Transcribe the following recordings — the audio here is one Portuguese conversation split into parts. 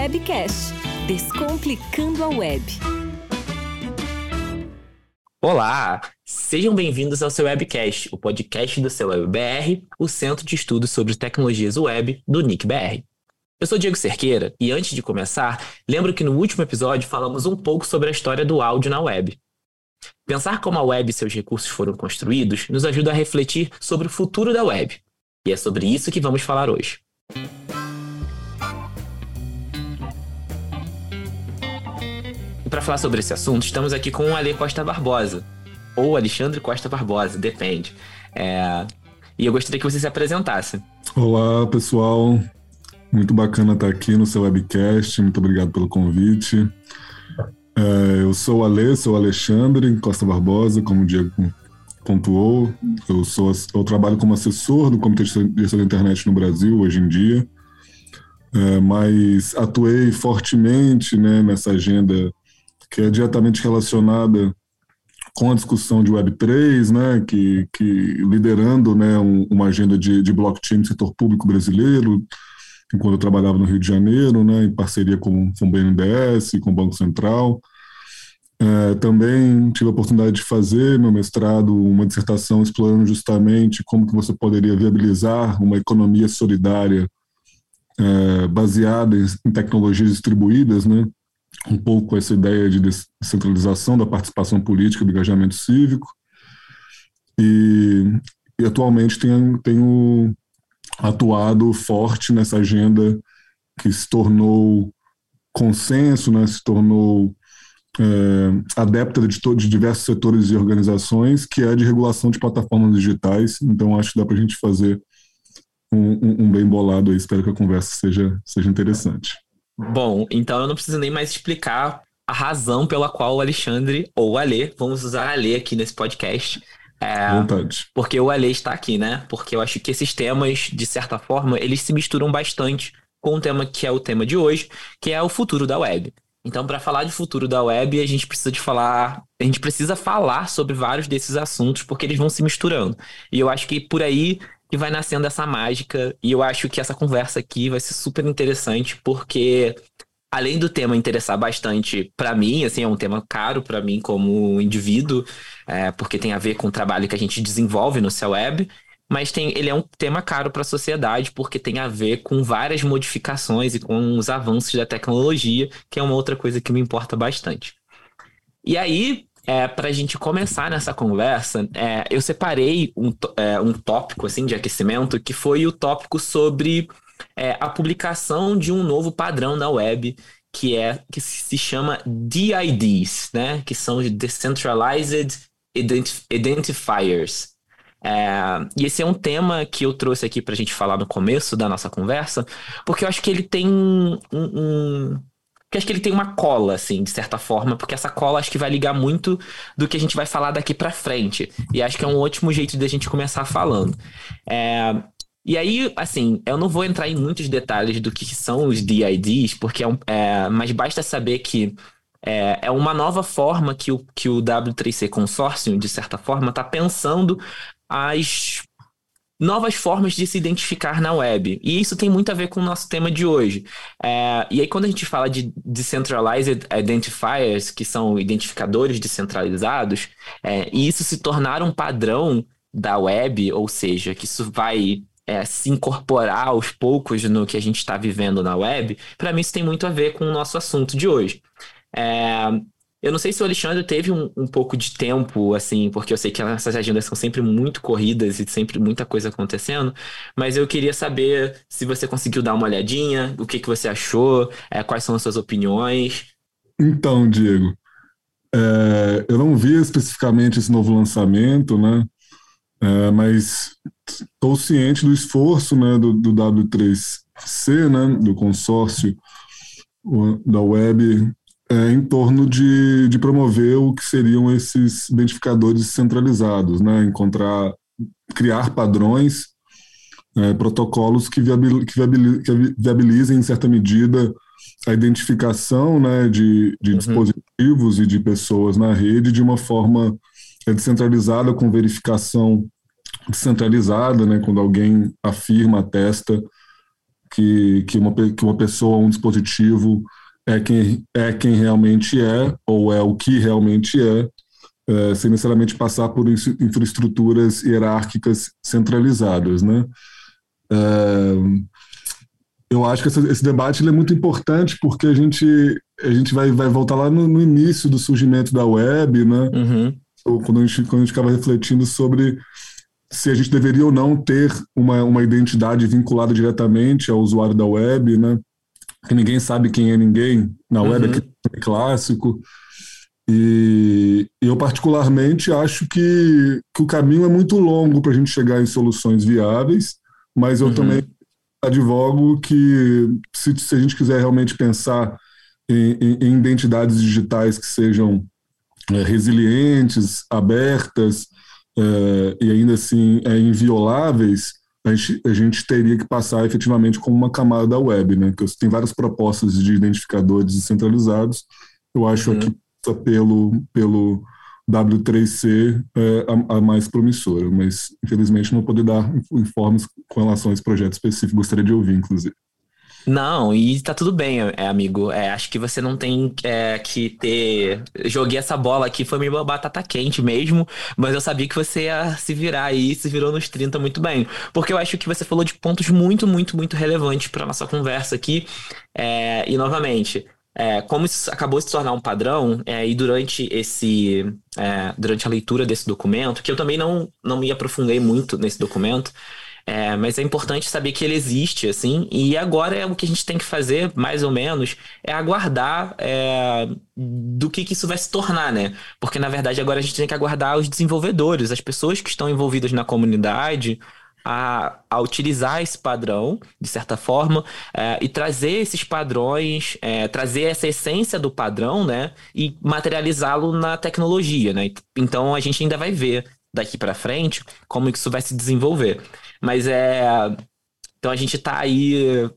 Webcast Descomplicando a Web. Olá, sejam bem-vindos ao seu Webcast, o podcast do seu WebBR, o Centro de Estudos sobre Tecnologias Web do NICBR. Eu sou Diego Cerqueira e antes de começar, lembro que no último episódio falamos um pouco sobre a história do áudio na web. Pensar como a web e seus recursos foram construídos nos ajuda a refletir sobre o futuro da web. E é sobre isso que vamos falar hoje. E para falar sobre esse assunto, estamos aqui com o Ale Costa Barbosa, ou Alexandre Costa Barbosa, depende. É... E eu gostaria que você se apresentasse. Olá, pessoal. Muito bacana estar aqui no seu webcast. Muito obrigado pelo convite. É, eu sou o Ale, sou o Alexandre Costa Barbosa, como o Diego pontuou. Eu, sou, eu trabalho como assessor do Comitê de Gestão da Internet no Brasil hoje em dia. É, mas atuei fortemente né, nessa agenda que é diretamente relacionada com a discussão de Web3, né, que, que liderando né, um, uma agenda de, de blockchain no setor público brasileiro, enquanto eu trabalhava no Rio de Janeiro, né, em parceria com, com o BNDES, com o Banco Central. É, também tive a oportunidade de fazer meu mestrado, uma dissertação explorando justamente como que você poderia viabilizar uma economia solidária é, baseada em, em tecnologias distribuídas, né, um pouco essa ideia de descentralização da participação política, do engajamento cívico. E, e atualmente tenho, tenho atuado forte nessa agenda que se tornou consenso, né, se tornou é, adepta de, de diversos setores e organizações, que é de regulação de plataformas digitais. Então, acho que dá para a gente fazer um, um, um, bem bolado aí. Espero que a conversa seja, seja interessante. Bom, então eu não preciso nem mais explicar a razão pela qual o Alexandre ou o Alê, vamos usar Alê aqui nesse podcast. É, Vontade. Porque o Alê está aqui, né? Porque eu acho que esses temas, de certa forma, eles se misturam bastante com o tema que é o tema de hoje, que é o futuro da web. Então, para falar de futuro da web, a gente precisa de falar, a gente precisa falar sobre vários desses assuntos, porque eles vão se misturando. E eu acho que por aí que vai nascendo essa mágica. E eu acho que essa conversa aqui vai ser super interessante, porque além do tema interessar bastante para mim, assim, é um tema caro para mim como indivíduo, é, porque tem a ver com o trabalho que a gente desenvolve no céu web, mas tem, ele é um tema caro para a sociedade porque tem a ver com várias modificações e com os avanços da tecnologia, que é uma outra coisa que me importa bastante. E aí, é, para a gente começar nessa conversa, é, eu separei um, é, um tópico assim de aquecimento que foi o tópico sobre é, a publicação de um novo padrão na web que é que se chama DIDs, né? Que são Decentralized Identif Identifiers. É, e esse é um tema que eu trouxe aqui para a gente falar no começo da nossa conversa, porque eu acho que ele tem um, um, porque acho que ele tem uma cola, assim, de certa forma, porque essa cola acho que vai ligar muito do que a gente vai falar daqui para frente. E acho que é um ótimo jeito de a gente começar falando. É, e aí, assim, eu não vou entrar em muitos detalhes do que são os DIDs, porque é, um, é mas basta saber que é, é uma nova forma que o, que o W3C Consórcio, de certa forma, está pensando as novas formas de se identificar na web. E isso tem muito a ver com o nosso tema de hoje. É, e aí, quando a gente fala de Decentralized Identifiers, que são identificadores descentralizados, é, e isso se tornar um padrão da web, ou seja, que isso vai é, se incorporar aos poucos no que a gente está vivendo na web, para mim isso tem muito a ver com o nosso assunto de hoje. Eu não sei se o Alexandre teve um, um, pouco de tempo, assim, porque eu sei que essas agendas são sempre muito corridas e sempre muita coisa acontecendo, mas eu queria saber se você conseguiu dar uma olhadinha, o que, que você achou, é, quais são as suas opiniões. Então, Diego, é, eu não vi especificamente esse novo lançamento, né? É, mas estou ciente do esforço né, do, do W3C, né, do consórcio da web é, em torno de, de promover o que seriam esses identificadores centralizados, né? encontrar, criar padrões, é, protocolos que, viabil, que, viabil, que, viabilizem, em certa medida, a identificação né, de, de uhum. dispositivos e de pessoas na rede de uma forma é, descentralizada, com verificação descentralizada, né, quando alguém afirma, atesta que, que, uma, que uma pessoa, um dispositivo é quem, é quem realmente é, ou é o que realmente é, é sem necessariamente passar por infraestruturas hierárquicas centralizadas, né? É, eu acho que esse, esse debate é muito importante porque a gente, a gente vai, vai voltar lá no, no início do surgimento da web, né? Uhum. Quando, a gente, quando a gente ficava refletindo sobre se a gente deveria ou não ter uma, uma identidade vinculada diretamente ao usuário da web, né? Que ninguém sabe quem é ninguém na web, uhum. é clássico. E eu, particularmente, acho que, que o caminho é muito longo para a gente chegar em soluções viáveis, mas eu uhum. também advogo que, se, se, a gente quiser realmente pensar em, em, em identidades digitais que sejam é, resilientes, abertas, é, e ainda assim é, invioláveis, a gente, a gente, teria que passar efetivamente como uma camada da web, né? Que tem várias propostas de identificadores descentralizados. Eu acho uhum. que pelo, pelo W3C é a, a, mais promissora, mas infelizmente não vou poder dar informes com relação a esse projeto específico. Gostaria de ouvir, inclusive. Não, e tá tudo bem, é, amigo. É, acho que você não tem é, que ter. Joguei essa bola aqui, foi meio batata quente mesmo, mas eu sabia que você ia se virar aí, se virou nos 30 muito bem. Porque eu acho que você falou de pontos muito, muito, muito relevantes para nossa conversa aqui. É, e novamente, é, como isso acabou se tornar um padrão, é, e durante esse. É, durante a leitura desse documento, que eu também não, não me aprofundei muito nesse documento. É, mas é importante saber que ele existe, assim, e agora é o que a gente tem que fazer, mais ou menos, é aguardar é, do que, que isso vai se tornar, né? Porque, na verdade, agora a gente tem que aguardar os desenvolvedores, as pessoas que estão envolvidas na comunidade, a, a, utilizar esse padrão, de certa forma, é, e trazer esses padrões, é, trazer essa essência do padrão, né? E materializá-lo na tecnologia, né? Então a gente ainda vai ver daqui para frente como isso vai se desenvolver. Mas é. Então a gente tá aí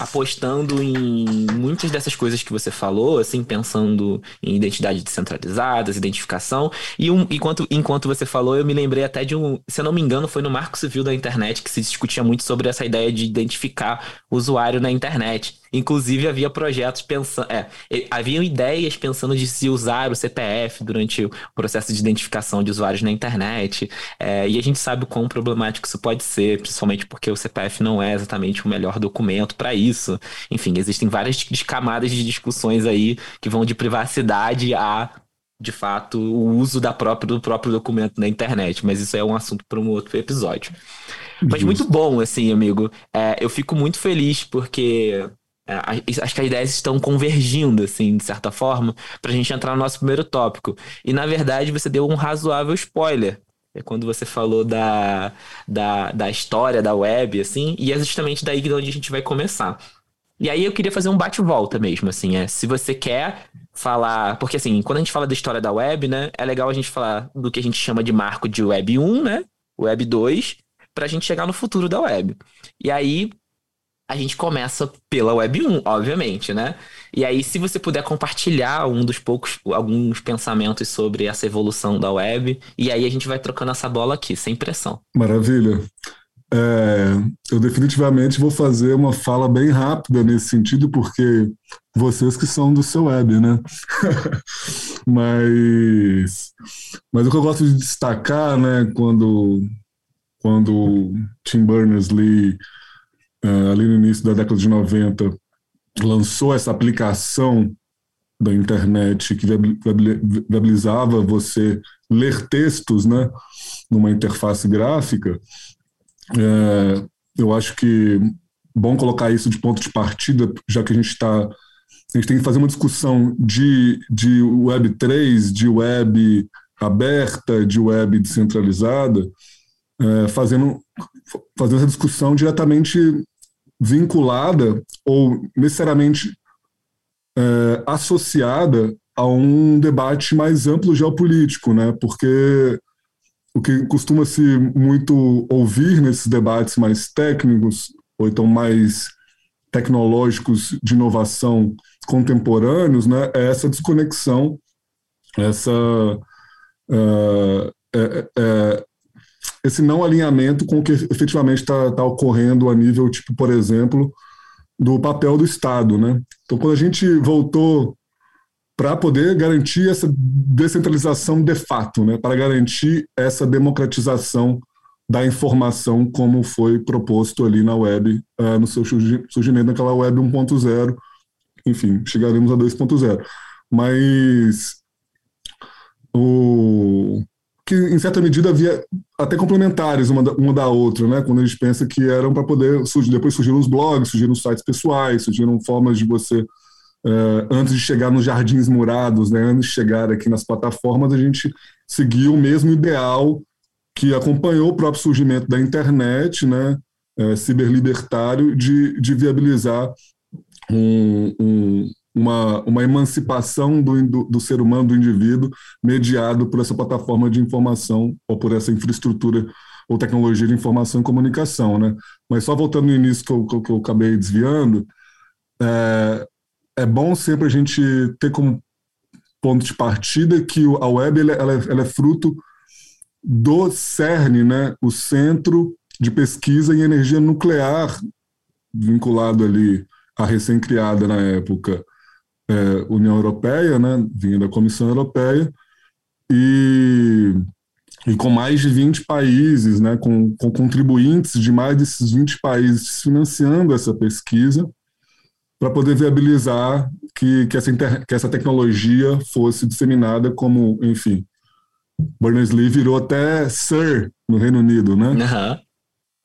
apostando em muitas dessas coisas que você falou, assim, pensando em identidade descentralizadas, identificação. E um, enquanto, enquanto você falou, eu me lembrei até de um, se eu não me engano, foi no Marco Civil da internet que se discutia muito sobre essa ideia de identificar o usuário na internet. Inclusive, havia projetos pensando. É, haviam ideias pensando de se usar o CPF durante o processo de identificação de usuários na internet. É, e a gente sabe o quão problemático isso pode ser, principalmente porque o CPF não é exatamente o melhor documento para isso. Enfim, existem várias camadas de discussões aí que vão de privacidade a de fato, o uso da própria, do próprio documento na internet, mas isso é um assunto para um outro episódio. Mas muito bom, assim, amigo. É, eu fico muito feliz porque acho que as ideias estão convergindo, assim, de certa forma, para a gente entrar no nosso primeiro tópico. E, na verdade, você deu um razoável spoiler. É quando você falou da, da, da história da web, assim, e é justamente daí que onde a gente vai começar. E aí eu queria fazer um bate-volta mesmo, assim, é, se você quer falar, porque assim, quando a gente fala da história da web, né, é legal a gente falar do que a gente chama de marco de web 1, né, web 2, para a gente chegar no futuro da web. E aí, a gente começa pela Web 1, obviamente, né? E aí, se você puder compartilhar um dos poucos, alguns pensamentos sobre essa evolução da web, e aí a gente vai trocando essa bola aqui, sem pressão. Maravilha. É, eu definitivamente vou fazer uma fala bem rápida nesse sentido, porque vocês que são do seu web, né? mas, mas o que eu gosto de destacar, né, quando, quando Tim Berners-Lee ali no início da década de 90, lançou essa aplicação da internet que viabilizava você ler textos né, numa interface gráfica, é, eu acho que bom colocar isso de ponto de partida, já que a gente está. A gente tem que fazer uma discussão de, de Web 3, de web aberta, de web descentralizada, é, fazendo, fazendo essa discussão diretamente vinculada ou necessariamente é, associada a um debate mais amplo geopolítico, né? Porque o que costuma se muito ouvir nesses debates mais técnicos ou então mais tecnológicos de inovação contemporâneos, né? É essa desconexão, essa uh, é, é, esse não alinhamento com o que efetivamente está tá ocorrendo a nível, tipo, por exemplo, do papel do Estado, né? Então, quando a gente voltou para poder garantir essa descentralização de fato, né? Para garantir essa democratização da informação como foi proposto ali na web, uh, no seu surgimento naquela web 1.0, enfim, chegaremos a 2.0. Mas o que em certa medida havia até complementares uma da, uma da outra, né? Quando a gente pensa que eram para poder surgir, depois surgiram os blogs, surgiram os sites pessoais, surgiram formas de você uh, antes de chegar nos jardins murados, né? Antes de chegar aqui nas plataformas, a gente seguiu o mesmo ideal que acompanhou o próprio surgimento da internet, né, é, ciberlibertário, de, de viabilizar um, um, uma, uma emancipação do, do, do, ser humano, do indivíduo, mediado por essa plataforma de informação ou por essa infraestrutura ou tecnologia de informação e comunicação. Né? Mas só voltando no início que eu, que eu acabei desviando, é, é bom sempre a gente ter como ponto de partida que a web ela, ela, ela é fruto do CERN, né, o Centro de Pesquisa em Energia Nuclear, vinculado ali à recém-criada na época é, União Europeia, né, vinha da Comissão Europeia, e, e com mais de 20 países, né, com, com contribuintes de mais desses 20 países financiando essa pesquisa, para poder viabilizar que, que, essa inter, que essa tecnologia fosse disseminada como, enfim, Berners-Lee virou até Sir no Reino Unido, né? Uhum.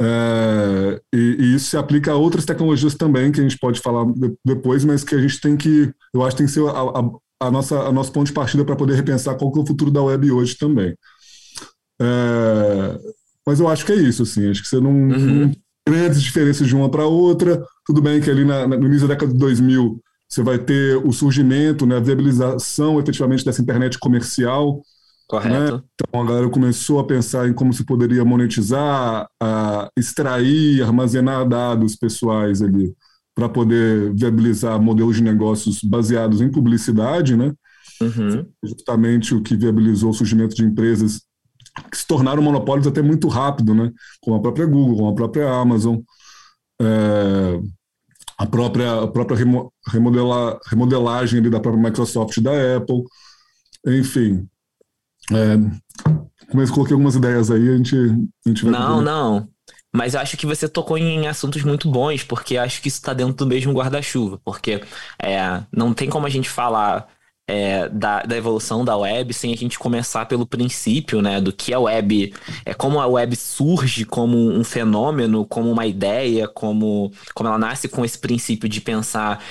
É, e, e, isso se aplica a outras tecnologias também, que a gente pode falar de, depois, mas que a gente tem que, eu acho que tem que ser a, a, a nossa, a nosso ponto de partida para poder repensar qual que é o futuro da web hoje também. É, mas eu acho que é isso, assim, acho que você não, uhum. não grandes diferenças de uma para outra. Tudo bem que ali na, no início da década de 2000 você vai ter o surgimento, né, a viabilização efetivamente dessa internet comercial, Correto. Né? Então a galera começou a pensar em como se poderia monetizar, a extrair, armazenar dados pessoais ali para poder viabilizar modelos de negócios baseados em publicidade, né? Uhum. Justamente o que viabilizou o surgimento de empresas que se tornaram monopólios até muito rápido, né? Como a própria Google, como a própria Amazon, é, a própria, a própria remodela, remodelagem ali da própria Microsoft e da Apple, enfim, é, coloquei algumas ideias aí, a gente, a gente vai. Não, não. Mas acho que você tocou em assuntos muito bons, porque acho que isso está dentro do mesmo guarda-chuva. Porque é, não tem como a gente falar é, da, da, evolução da web sem a gente começar pelo princípio, né, do que a web, é como a web surge como um fenômeno, como uma ideia, como, como ela nasce com esse princípio de pensar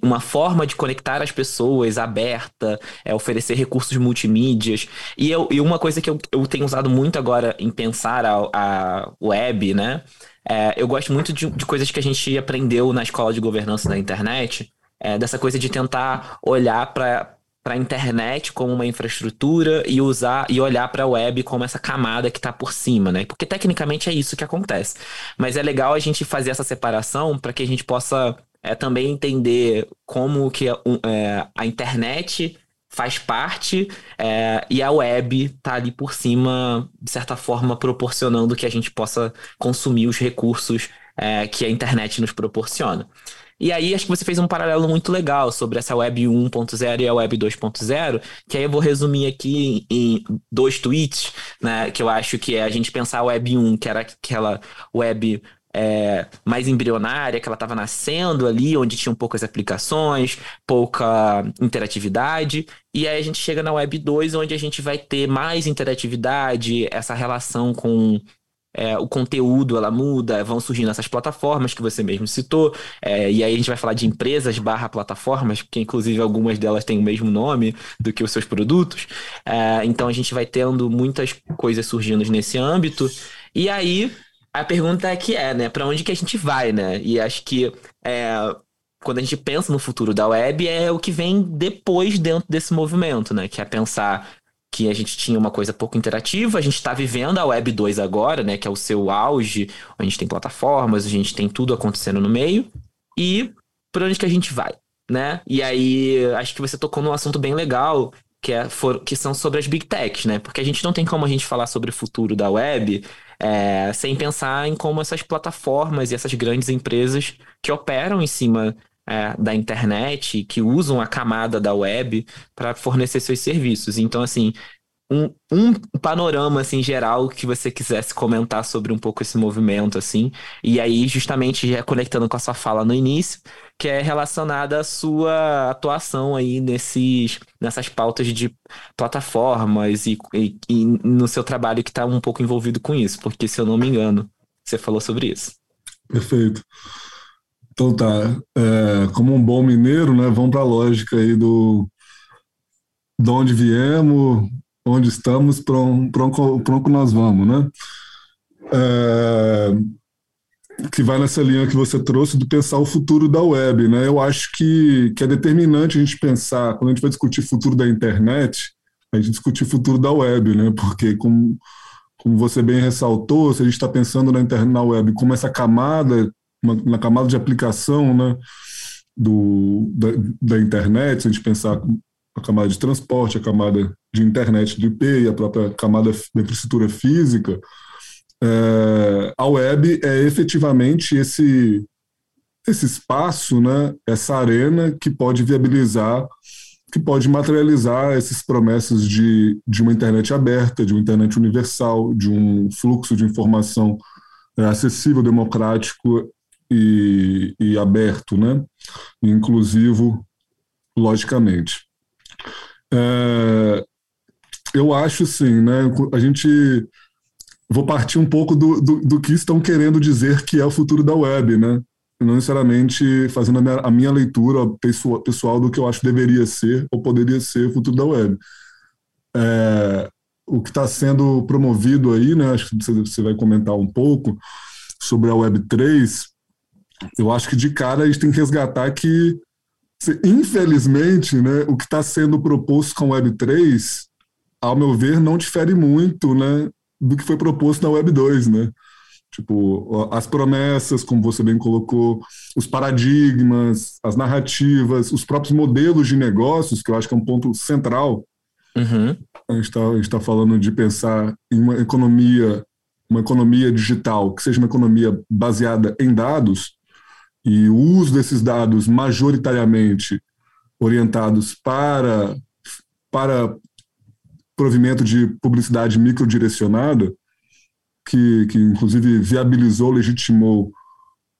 uma forma de conectar as pessoas aberta, é, oferecer recursos multimídias. E, eu, e uma coisa que eu, eu tenho usado muito agora em pensar a, a web, né, é, eu gosto muito de, de coisas que a gente aprendeu na escola de governança da internet, é, dessa coisa de tentar olhar para para a internet como uma infraestrutura e usar e olhar para a web como essa camada que está por cima, né? Porque tecnicamente é isso que acontece. Mas é legal a gente fazer essa separação para que a gente possa é, também entender como que é, a internet faz parte é, e a web está ali por cima, de certa forma, proporcionando que a gente possa consumir os recursos é, que a internet nos proporciona. E aí acho que você fez um paralelo muito legal sobre essa web 1.0 e a web 2.0, que aí eu vou resumir aqui em, dois tweets, né, que eu acho que é a gente pensar a web 1, que era aquela web é, mais embrionária, que ela estava nascendo ali, onde tinham poucas aplicações, pouca interatividade. E aí a gente chega na Web 2, onde a gente vai ter mais interatividade, essa relação com é, o conteúdo ela muda, vão surgindo essas plataformas que você mesmo citou, é, e aí a gente vai falar de empresas barra plataformas, porque inclusive algumas delas têm o mesmo nome do que os seus produtos, é, então a gente vai tendo muitas coisas surgindo nesse âmbito, e aí a pergunta é que é, né, para onde que a gente vai, né, e acho que é, quando a gente pensa no futuro da web, é o que vem depois dentro desse movimento, né? Que é pensar que a gente tinha uma coisa pouco interativa, a gente está vivendo a Web 2 agora, né, que é o seu auge, a gente tem plataformas, a gente tem tudo acontecendo no meio, e por onde que a gente vai, né? E aí, acho que você tocou num assunto bem legal, que, é, for, que são sobre as big techs, né? Porque a gente não tem como a gente falar sobre o futuro da web É, sem pensar em como essas plataformas e essas grandes empresas que operam em cima é, da internet, que usam a camada da web para fornecer seus serviços. Então, assim, um, um panorama assim geral que você quisesse comentar sobre um pouco esse movimento assim e aí justamente já conectando com a sua fala no início que é relacionada à sua atuação aí nesses nessas pautas de plataformas e, e, e no seu trabalho que está um pouco envolvido com isso porque se eu não me engano você falou sobre isso perfeito então tá é, como um bom mineiro né vamos para a lógica aí do de onde viemos onde estamos, para onde nós vamos, né? É, que vai nessa linha que você trouxe de pensar o futuro da web, né? Eu acho que, que é determinante a gente pensar, quando a gente vai discutir futuro da internet, a gente discutir o futuro da web, né? Porque, como, como você bem ressaltou, se a gente está pensando na, internet, na web como essa camada, uma, na camada de aplicação, né? Do, da, da internet, se a gente pensar a camada de transporte, a camada de internet do IP e a própria camada da infraestrutura física, é, a web é efetivamente esse, esse espaço, né, essa arena que pode viabilizar, que pode materializar essas promessas de, de uma internet aberta, de uma internet universal, de um fluxo de informação é, acessível, democrático e, e aberto, né, inclusivo, logicamente. É, eu acho sim, né? A gente vou partir um pouco do, do, do, que estão querendo dizer que é o futuro da web, né? Não necessariamente fazendo a minha, a minha leitura pessoal, pessoal, do que eu acho deveria ser ou poderia ser o futuro da web. É, o que está sendo promovido aí, né? Acho que você vai comentar um pouco sobre a Web 3. Eu acho que de cara a gente tem que resgatar que Infelizmente, né, o que está sendo proposto com a Web3, ao meu ver, não difere muito né, do que foi proposto na Web 2. Né? Tipo, as promessas, como você bem colocou, os paradigmas, as narrativas, os próprios modelos de negócios, que eu acho que é um ponto central. Uhum. A gente está tá falando de pensar em uma economia, uma economia digital que seja uma economia baseada em dados, e o uso desses dados majoritariamente orientados para, para provimento de publicidade microdirecionada, que, que inclusive viabilizou, legitimou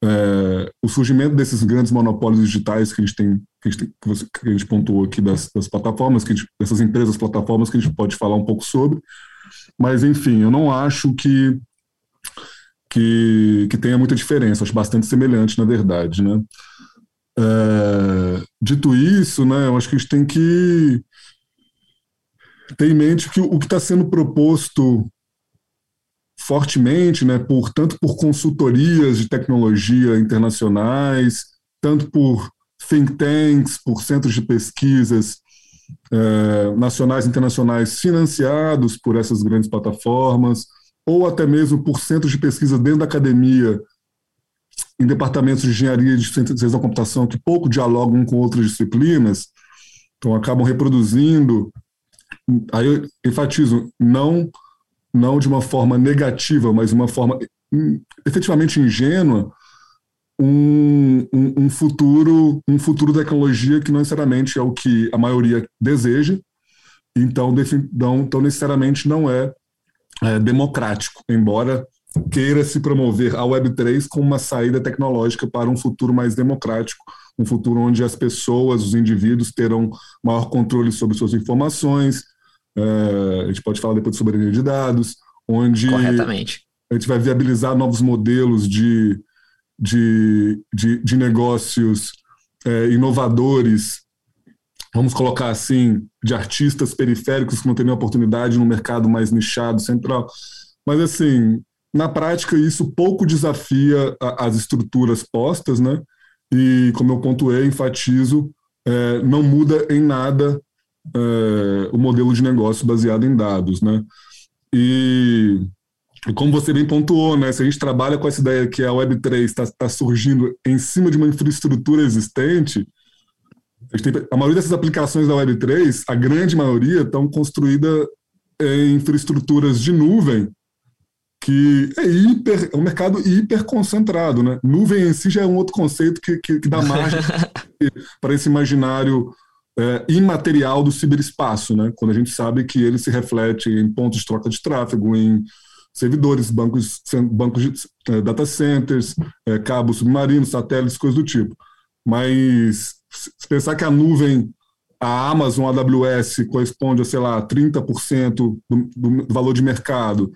é, o surgimento desses grandes monopólios digitais que a gente tem, que a gente, tem, que a gente pontuou aqui das, das plataformas, que gente, dessas empresas plataformas que a gente pode falar um pouco sobre. Mas, enfim, eu não acho que que, que tenha muita diferença, acho bastante semelhante, na verdade, né? É, dito isso, né, eu acho que a gente tem que ter em mente que o que está sendo proposto fortemente, né, por, tanto por consultorias de tecnologia internacionais, tanto por think tanks, por centros de pesquisas é, nacionais e internacionais financiados por essas grandes plataformas, ou até mesmo por centros de pesquisa dentro da academia, em departamentos de engenharia de ciência da computação que pouco dialogam com outras disciplinas, então acabam reproduzindo. Aí eu enfatizo, não, não de uma forma negativa, mas uma forma hum, efetivamente ingênua, um, um, um, futuro um futuro da tecnologia que não necessariamente é o que a maioria deseja, então, então necessariamente não é é, democrático, embora queira se promover a Web3 como uma saída tecnológica para um futuro mais democrático, um futuro onde as pessoas, os indivíduos terão maior controle sobre suas informações. É, a gente pode falar depois de soberania de dados, onde a gente vai viabilizar novos modelos de, de, de, de negócios é, inovadores vamos colocar assim, de artistas periféricos que não teriam oportunidade no mercado mais nichado, central. Mas, assim, na prática, isso pouco desafia a, as estruturas postas, né? E, como eu pontuei, enfatizo, é, não muda em nada é, o modelo de negócio baseado em dados, né? E, como você bem pontuou, né? Se a gente trabalha com essa ideia que a Web3 está tá surgindo em cima de uma infraestrutura existente, a, tem, a maioria dessas aplicações da Web3, a grande maioria, estão construídas em infraestruturas de nuvem que é hiper, é um mercado hiper concentrado, né? Nuvem em si já é um outro conceito que, que, que dá margem para esse imaginário é, imaterial do ciberespaço, né? Quando a gente sabe que ele se reflete em pontos de troca de tráfego, em servidores, bancos, bancos de é, data centers, é, cabos submarinos, satélites, coisas do tipo. Mas se pensar que a nuvem, a Amazon, AWS, corresponde a, sei lá, 30% do, do valor de mercado,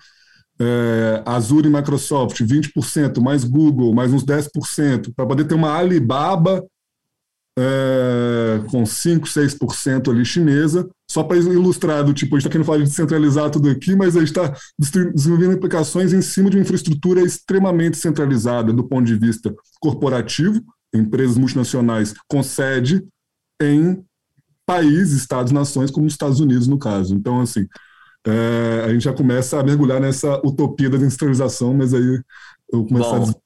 é, Azure e Microsoft 20%, mais Google, mais uns 10%, para poder ter uma Alibaba é, com 5, 6% ali chinesa, só para ilustrar do tipo, a gente está querendo falar de descentralizar tudo aqui, mas a gente está desenvolvendo aplicações em cima de uma infraestrutura extremamente centralizada do ponto de vista corporativo, empresas multinacionais com sede em países, estados, nações, como os Estados Unidos, no caso. Então, assim, é, a gente já começa a mergulhar nessa utopia da industrialização, mas aí eu começo a dizer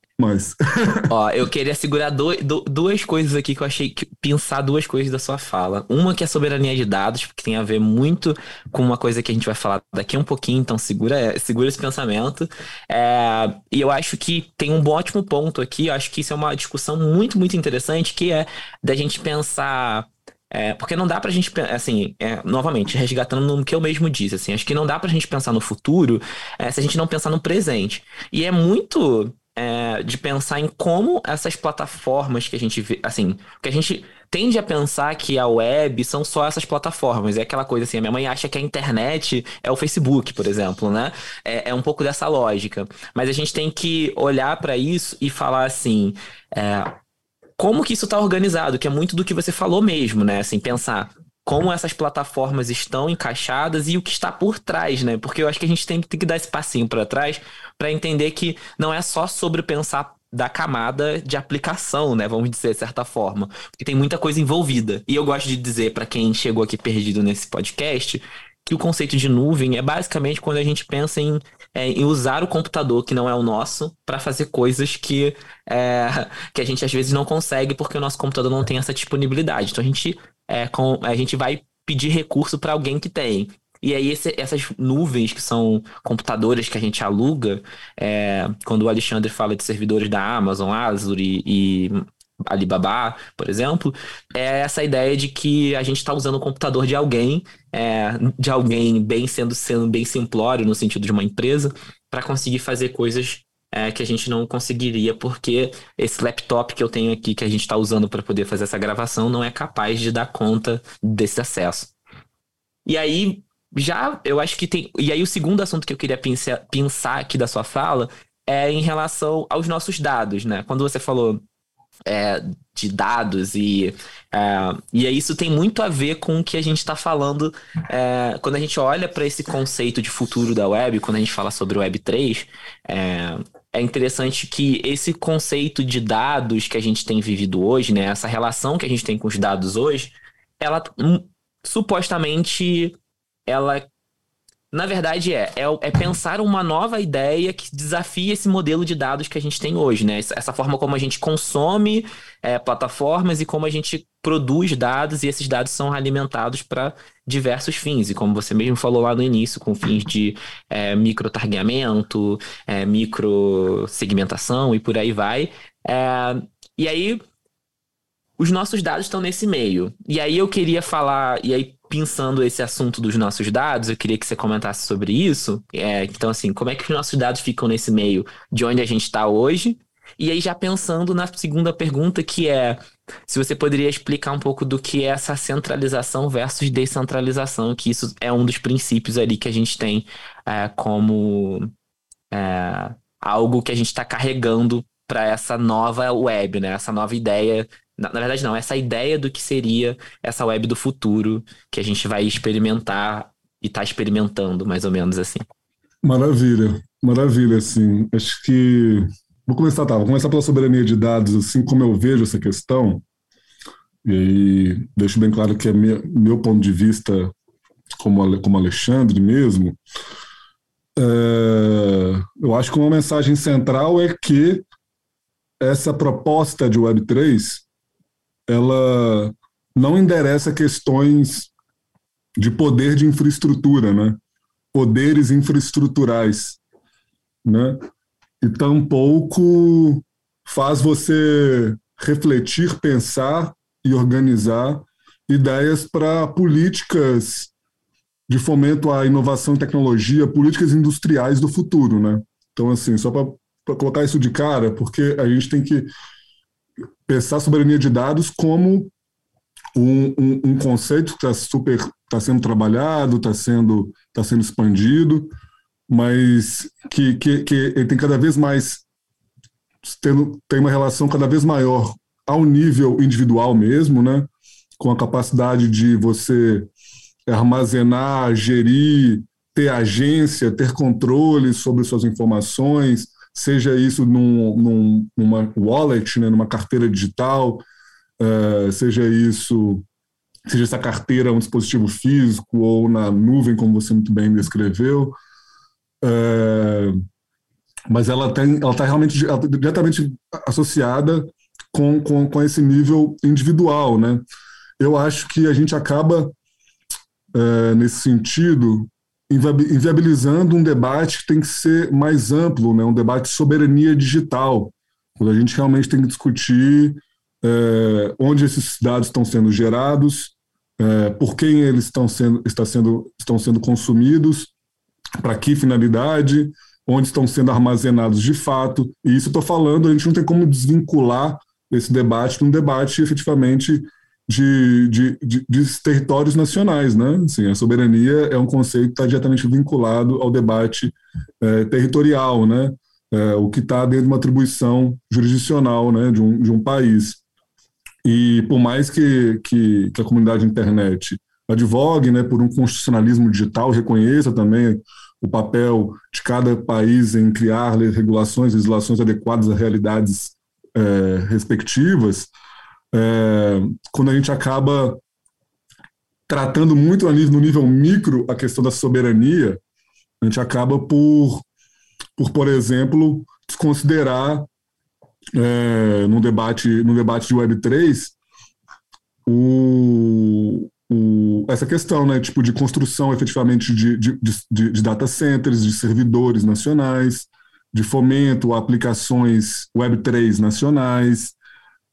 Ó, eu queria segurar do, do, duas coisas aqui que eu achei que pensar duas coisas da sua fala. Uma que é soberania de dados, que tem a ver muito com uma coisa que a gente vai falar daqui um pouquinho, então segura, segura esse pensamento. É, e eu acho que tem um ótimo ponto aqui, eu acho que isso é uma discussão muito, muito interessante, que é da gente pensar é, porque não dá pra gente, assim, é, novamente, resgatando no que eu mesmo disse, assim, acho que não dá pra gente pensar no futuro é, se a gente não pensar no presente. E é muito é, de pensar em como essas plataformas que a gente vê, assim, que a gente tende a pensar que a web são só essas plataformas. É aquela coisa assim, a minha mãe acha que a internet é o Facebook, por exemplo, né? É, é um pouco dessa lógica. Mas a gente tem que olhar para isso e falar assim. É, como que isso está organizado, que é muito do que você falou mesmo, né? Assim, pensar como essas plataformas estão encaixadas e o que está por trás, né? Porque eu acho que a gente tem, tem que dar esse passinho para trás para entender que não é só sobre pensar da camada de aplicação, né? Vamos dizer de certa forma, porque tem muita coisa envolvida. E eu gosto de dizer para quem chegou aqui perdido nesse podcast que o conceito de nuvem é basicamente quando a gente pensa em, é, em usar o computador que não é o nosso para fazer coisas que, é, que a gente às vezes não consegue porque o nosso computador não tem essa disponibilidade. Então a gente, é, com, a gente vai pedir recurso para alguém que tem. E aí esse, essas nuvens que são computadores que a gente aluga, é, quando o Alexandre fala de servidores da Amazon, Azure e, Alibaba, por exemplo, é essa ideia de que a gente está usando o computador de alguém, é, de alguém bem sendo, sendo bem simplório no sentido de uma empresa, para conseguir fazer coisas é, que a gente não conseguiria, porque esse laptop que eu tenho aqui, que a gente está usando para poder fazer essa gravação, não é capaz de dar conta desse acesso. E aí, já eu acho que tem. E aí, o segundo assunto que eu queria pensar, pensar aqui da sua fala é em relação aos nossos dados, né? Quando você falou é, de dados e, é, e isso tem muito a ver com o que a gente está falando é, quando a gente olha para esse conceito de futuro da web, quando a gente fala sobre Web 3, é, é interessante que esse conceito de dados que a gente tem vivido hoje, né, essa relação que a gente tem com os dados hoje, ela hum, supostamente ela na verdade, é, é, é, pensar uma nova ideia que desafia esse modelo de dados que a gente tem hoje, né? Essa, forma como a gente consome é, plataformas e como a gente produz dados, e esses dados são alimentados para diversos fins. E como você mesmo falou lá no início, com fins de é, micro-targeamento, é, micro-segmentação e por aí vai. É, e aí, os nossos dados estão nesse meio. E aí eu queria falar, e aí pensando esse assunto dos nossos dados, eu queria que você comentasse sobre isso. É, então, assim, como é que os nossos dados ficam nesse meio de onde a gente está hoje? E aí, já pensando na segunda pergunta, que é se você poderia explicar um pouco do que é essa centralização versus descentralização, que isso é um dos princípios ali que a gente tem é, como é, algo que a gente está carregando para essa nova web, né? Essa nova ideia na, na, verdade, não, essa ideia do que seria essa web do futuro que a gente vai experimentar e tá experimentando, mais ou menos assim. Maravilha, maravilha, assim. Acho que. Vou começar, tá? Vou começar pela soberania de dados, assim como eu vejo essa questão. E aí, deixo bem claro que é meu, meu ponto de vista, como, como Alexandre mesmo. É, eu acho que uma mensagem central é que essa proposta de Web3 ela não endereça questões de poder de infraestrutura, né? poderes infraestruturais. né? E tampouco faz você refletir, pensar e organizar ideias para políticas de fomento à inovação e tecnologia, políticas industriais do futuro, né? Então, assim, só para colocar isso de cara, porque a gente tem que pensar soberania de dados como um, um, um conceito que está super está sendo trabalhado, está sendo tá sendo expandido, mas que, que, que ele tem cada vez mais tendo, tem uma relação cada vez maior ao nível individual mesmo, né? Com a capacidade de você armazenar, gerir, ter agência, ter controle sobre suas informações, seja isso num, num, numa wallet, né, numa carteira digital, uh, seja isso, seja essa carteira um dispositivo físico ou na nuvem, como você muito bem descreveu. Uh, mas ela tem, ela está realmente ela tá diretamente associada com, com, com esse nível individual, né? Eu acho que a gente acaba uh, nesse sentido inviabilizando um debate que tem que ser mais amplo, né? Um debate de soberania digital, quando a gente realmente tem que discutir uh, onde esses dados estão sendo gerados, uh, por quem eles estão sendo, está sendo, estão sendo consumidos, para que finalidade, onde estão sendo armazenados de fato. E isso estou falando, a gente não tem como desvincular esse debate de um debate efetivamente de, de, de, de, territórios nacionais, né? Assim, a soberania é um conceito que está diretamente vinculado ao debate é, territorial, né? É, o que está dentro de uma atribuição jurisdicional, né? De um, de um país. E por mais que, que, que a comunidade internet advogue, né? Por um constitucionalismo digital, reconheça também o papel de cada país em criar regulações, legislações adequadas a realidades é, respectivas, é, quando a gente acaba tratando muito no nível micro a questão da soberania, a gente acaba por, por, por exemplo, desconsiderar é, no debate no debate de Web3 o, o, essa questão, né, tipo de construção efetivamente de, de, de, de data centers, de servidores nacionais, de fomento a aplicações Web3 nacionais,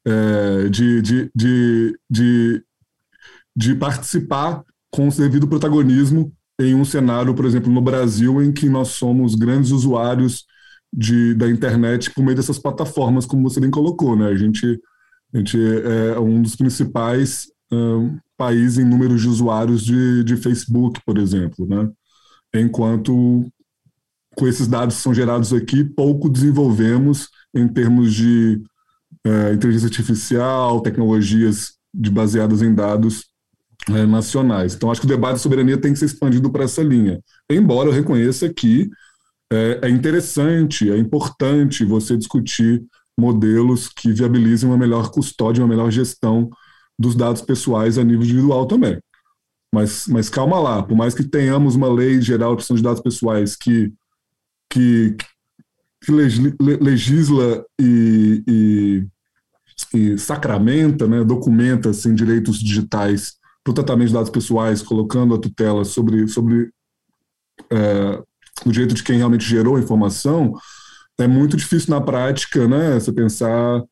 é, de, de, de, de, de participar com o devido protagonismo em um cenário, por exemplo, no Brasil, em que nós somos grandes usuários de, da internet por meio dessas plataformas, como você bem colocou, né? A gente, a gente é um dos principais um, país em números de usuários de, de Facebook, por exemplo, né? Enquanto com esses dados que são gerados aqui, pouco desenvolvemos em termos de é, inteligência artificial, tecnologias de, baseadas em dados é, nacionais. Então, acho que o debate de soberania tem que ser expandido para essa linha. Embora eu reconheça que é, é interessante, é importante você discutir modelos que viabilizem uma melhor custódia, uma melhor gestão dos dados pessoais a nível individual também. Mas, mas calma lá, por mais que tenhamos uma lei geral de proteção de dados pessoais que, que, que legisla e, e, e, sacramenta, né, documenta assim, direitos digitais para o tratamento de dados pessoais, colocando a tutela sobre, sobre é, o direito de quem realmente gerou a informação, é muito difícil na prática, né? Você pensar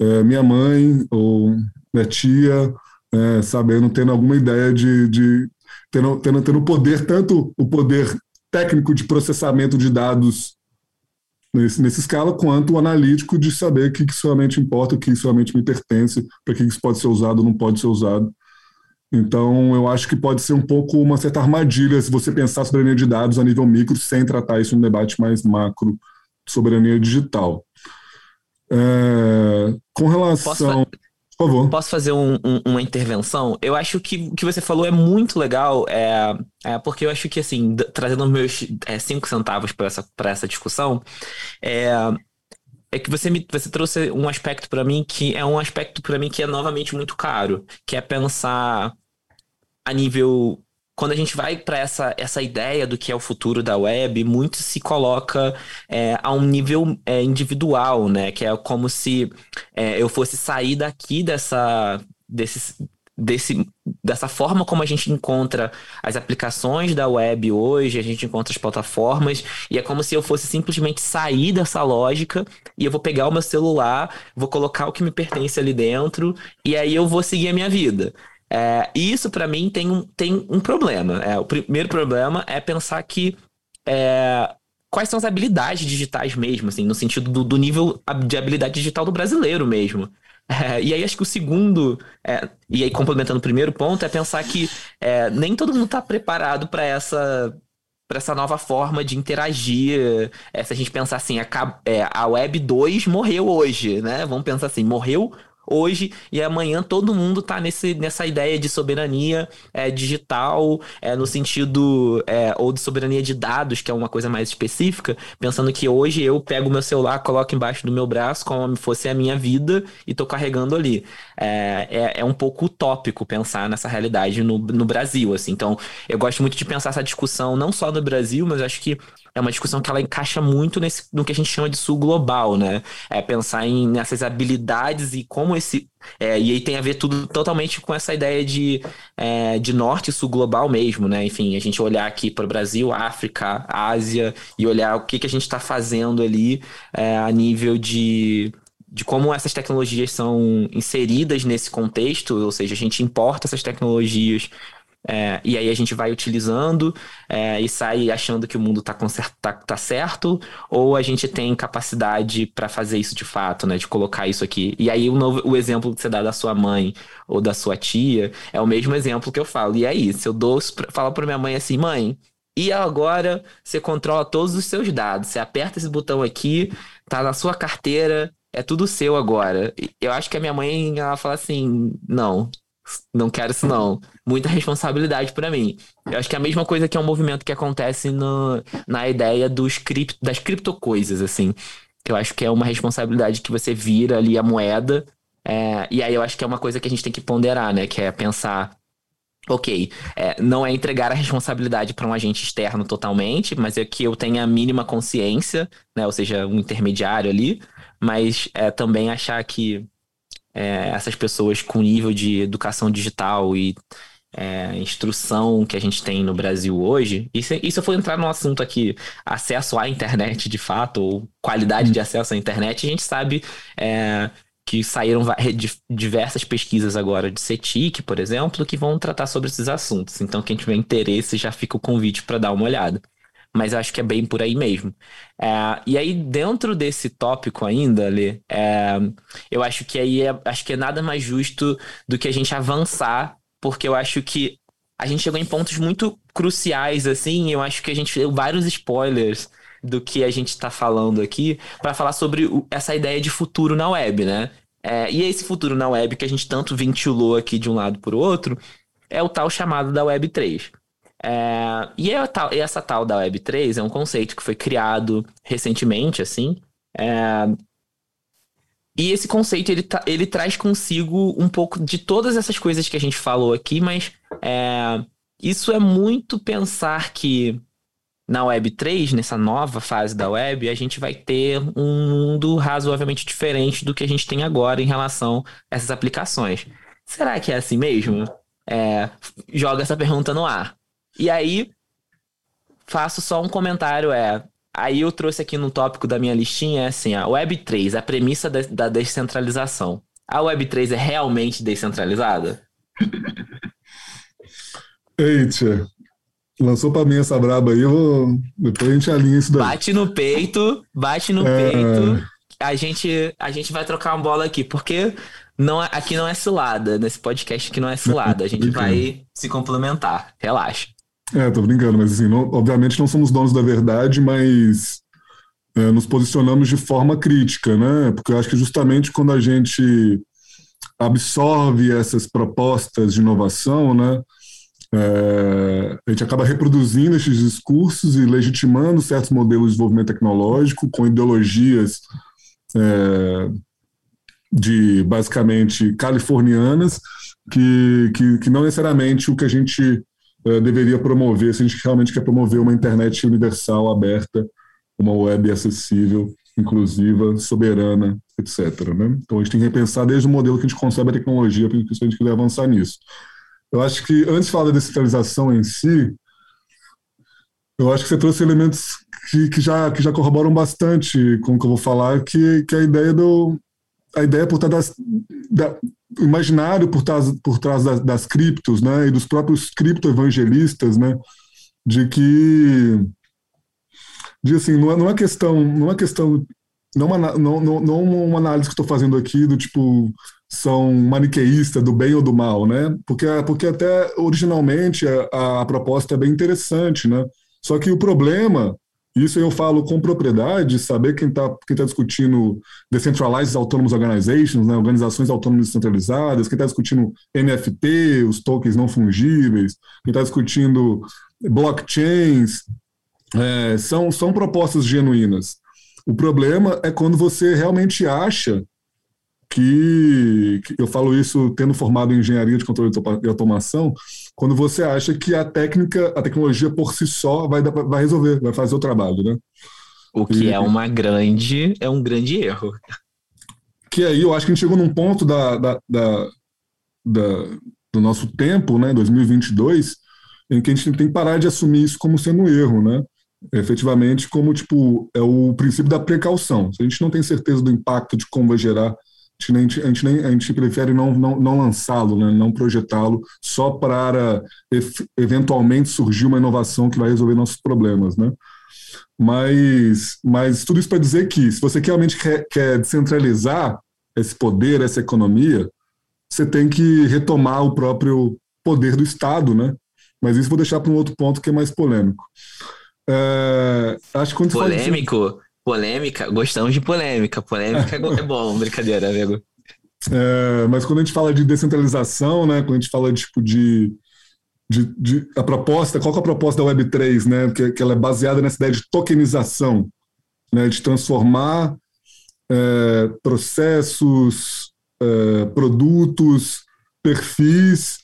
é, minha mãe ou minha tia, é, sabendo, tendo alguma ideia de, de tendo, tendo, tendo poder, tanto o poder técnico de processamento de dados nesse, nessa escala, quanto o analítico de saber o que, que realmente importa, o que isso realmente me pertence, para que isso pode ser usado ou não pode ser usado. Então, eu acho que pode ser um pouco uma certa armadilha se você pensar soberania de dados a nível micro, sem tratar isso em um debate mais macro de soberania digital. É, com relação. Favor. Posso fazer um, um, uma intervenção? Eu acho que o que você falou é muito legal, é, é porque eu acho que, assim, trazendo meus é, cinco centavos para essa, essa discussão, é, é que você me você trouxe um aspecto para mim que é um aspecto para mim que é novamente muito caro, que é pensar a nível quando a gente vai para essa, essa ideia do que é o futuro da web, muito se coloca é, a um nível é, individual, né? Que é como se é, eu fosse sair daqui dessa, desse, desse, dessa forma como a gente encontra as aplicações da web hoje, a gente encontra as plataformas, e é como se eu fosse simplesmente sair dessa lógica e eu vou pegar o meu celular, vou colocar o que me pertence ali dentro, e aí eu vou seguir a minha vida. É, e isso, para mim, tem um, tem um problema. É, o primeiro problema é pensar que. É, quais são as habilidades digitais mesmo, assim, no sentido do, do nível de habilidade digital do brasileiro mesmo. É, e aí acho que o segundo, é, e aí complementando o primeiro ponto, é pensar que é, nem todo mundo está preparado para essa para essa nova forma de interagir. É, se a gente pensar assim, a, é, a Web 2 morreu hoje, né? Vamos pensar assim, morreu hoje e amanhã todo mundo está nesse, nessa ideia de soberania é, digital, é, no sentido, é, ou de soberania de dados, que é uma coisa mais específica, pensando que hoje eu pego meu celular, coloco embaixo do meu braço como se fosse a minha vida e estou carregando ali. É, é, é, um pouco utópico pensar nessa realidade no, no Brasil, assim. Então, eu gosto muito de pensar essa discussão não só no Brasil, mas acho que é uma discussão que ela encaixa muito nesse, no que a gente chama de sul global, né? É pensar em nessas habilidades e como esse. É, e aí tem a ver tudo totalmente com essa ideia de, é, de norte e sul global mesmo, né? Enfim, a gente olhar aqui para o Brasil, África, Ásia e olhar o que, que a gente está fazendo ali é, a nível de, de como essas tecnologias são inseridas nesse contexto, ou seja, a gente importa essas tecnologias é, e aí a gente vai utilizando é, e sai achando que o mundo está tá, tá certo, ou a gente tem capacidade para fazer isso de fato, né? De colocar isso aqui. E aí o, novo, o exemplo que você dá da sua mãe ou da sua tia é o mesmo exemplo que eu falo. E aí, se eu dou, falo para minha mãe assim, mãe, e agora você controla todos os seus dados. Você aperta esse botão aqui, tá na sua carteira, é tudo seu agora. Eu acho que a minha mãe, ela fala assim: não, não quero isso não. Muita responsabilidade para mim. Eu acho que é a mesma coisa que é um movimento que acontece no, na ideia dos cripto, das criptocoisas, assim. Eu acho que é uma responsabilidade que você vira ali a moeda. É, e aí eu acho que é uma coisa que a gente tem que ponderar, né? Que é pensar Ok, é, não é entregar a responsabilidade para um agente externo totalmente, mas é que eu tenha a mínima consciência, né? Ou seja, um intermediário ali, mas é, também achar que é, essas pessoas com nível de educação digital e é, instrução que a gente tem no Brasil hoje, e se, eu for entrar no assunto aqui, acesso à internet de fato, ou qualidade de acesso à internet, a gente sabe é, que saíram diversas pesquisas agora de CETIC, por exemplo, que vão tratar sobre esses assuntos. Então, quem tiver interesse, já fica o convite para dar uma olhada mas eu acho que é bem por aí mesmo. É, e aí, dentro desse tópico ainda, ali, é, eu acho que aí é, acho que é nada mais justo do que a gente avançar, porque eu acho que a gente chegou em pontos muito cruciais, assim, eu acho que a gente deu vários spoilers do que a gente está falando aqui para falar sobre o, essa ideia de futuro na web, né? É, e esse futuro na web que a gente tanto ventilou aqui de um lado para o outro é o tal chamado da Web 3. É, e, é tal, essa tal da Web3 é um conceito que foi criado recentemente, assim. É, e esse conceito ele, tá, ele traz consigo um pouco de todas essas coisas que a gente falou aqui, mas é, isso é muito pensar que na Web3, nessa nova fase da web, a gente vai ter um mundo razoavelmente diferente do que a gente tem agora em relação a essas aplicações. Será que é assim mesmo? É, joga essa pergunta no ar. E aí, faço só um comentário, é... Aí eu trouxe aqui no tópico da minha listinha, é assim, a Web3, a premissa da, da descentralização. A Web3 é realmente descentralizada? Eita, lançou pra mim essa braba aí, eu vou... depois a gente alinha isso daí. Bate no peito, bate no é... peito. A gente, a gente vai trocar uma bola aqui, porque não, é, aqui não é cilada, nesse podcast aqui não é cilada. A gente vai se complementar, relaxa. É, tô brincando, mas assim, não, obviamente não somos donos da verdade, mas é, nos posicionamos de forma crítica, né? Porque eu acho que justamente quando a gente absorve essas propostas de inovação, né? É, a gente acaba reproduzindo esses discursos e legitimando certos modelos de desenvolvimento tecnológico com ideologias é, de basicamente californianas que, que, que, não necessariamente o que a gente uh, deveria promover, se a gente realmente quer promover uma internet universal, aberta, uma web acessível inclusiva, soberana, etc. Né? Então a gente tem que repensar desde o modelo que a gente concebe a tecnologia, porque a gente quiser avançar nisso. Eu acho que, antes de falar da descentralização em si, eu acho que você trouxe elementos que, que, já, que já corroboram bastante com o que eu vou falar, que, que é a ideia do. A ideia por trás das, da, imaginário por trás, por trás das, das criptos, né, e dos próprios criptoevangelistas, né, de que de assim, não é, não é questão, não é questão, não uma, não, não, não uma análise que estou fazendo aqui do tipo são maniqueísta do bem ou do mal, né? Porque, porque até originalmente a, a proposta é bem interessante, né? Só que o problema, isso eu falo com propriedade, saber quem está quem tá discutindo Decentralized Autonomous Organizations, né, organizações autônomas descentralizadas, quem está discutindo NFT, os tokens não fungíveis, quem está discutindo blockchains, é, são, são propostas genuínas. O problema é quando você realmente acha que, que, eu falo isso tendo formado em engenharia de controle de automação, quando você acha que a técnica, a tecnologia por si só vai, vai resolver, vai fazer o trabalho, né? O que e, é uma grande, é um grande erro. Que aí eu acho que a gente chegou num ponto da, da, da, da do nosso tempo, né, 2022, em que a gente tem que parar de assumir isso como sendo um erro, né? Efetivamente, como tipo, é o princípio da precaução. Se a gente não tem certeza do impacto de como vai gerar gente, a gente, nem, a gente prefere não, não, não lançá-lo, né? não projetá-lo, só para eventualmente surgir uma inovação que vai resolver nossos problemas. Né? Mas, mas tudo isso para dizer que, se você realmente quer, quer descentralizar esse poder, essa economia, você tem que retomar o próprio poder do Estado, né? Mas isso vou deixar para um outro ponto que é mais polêmico. É, acho que quando polêmico? Polêmica, gostamos de polêmica. Polêmica é bom, brincadeira, amigo. É, mas quando a gente fala de descentralização, né, quando a gente fala tipo de, de, de a proposta, qual é a proposta da Web3, né, que, que ela é baseada nessa ideia de tokenização, né, de transformar é, processos, é, produtos, perfis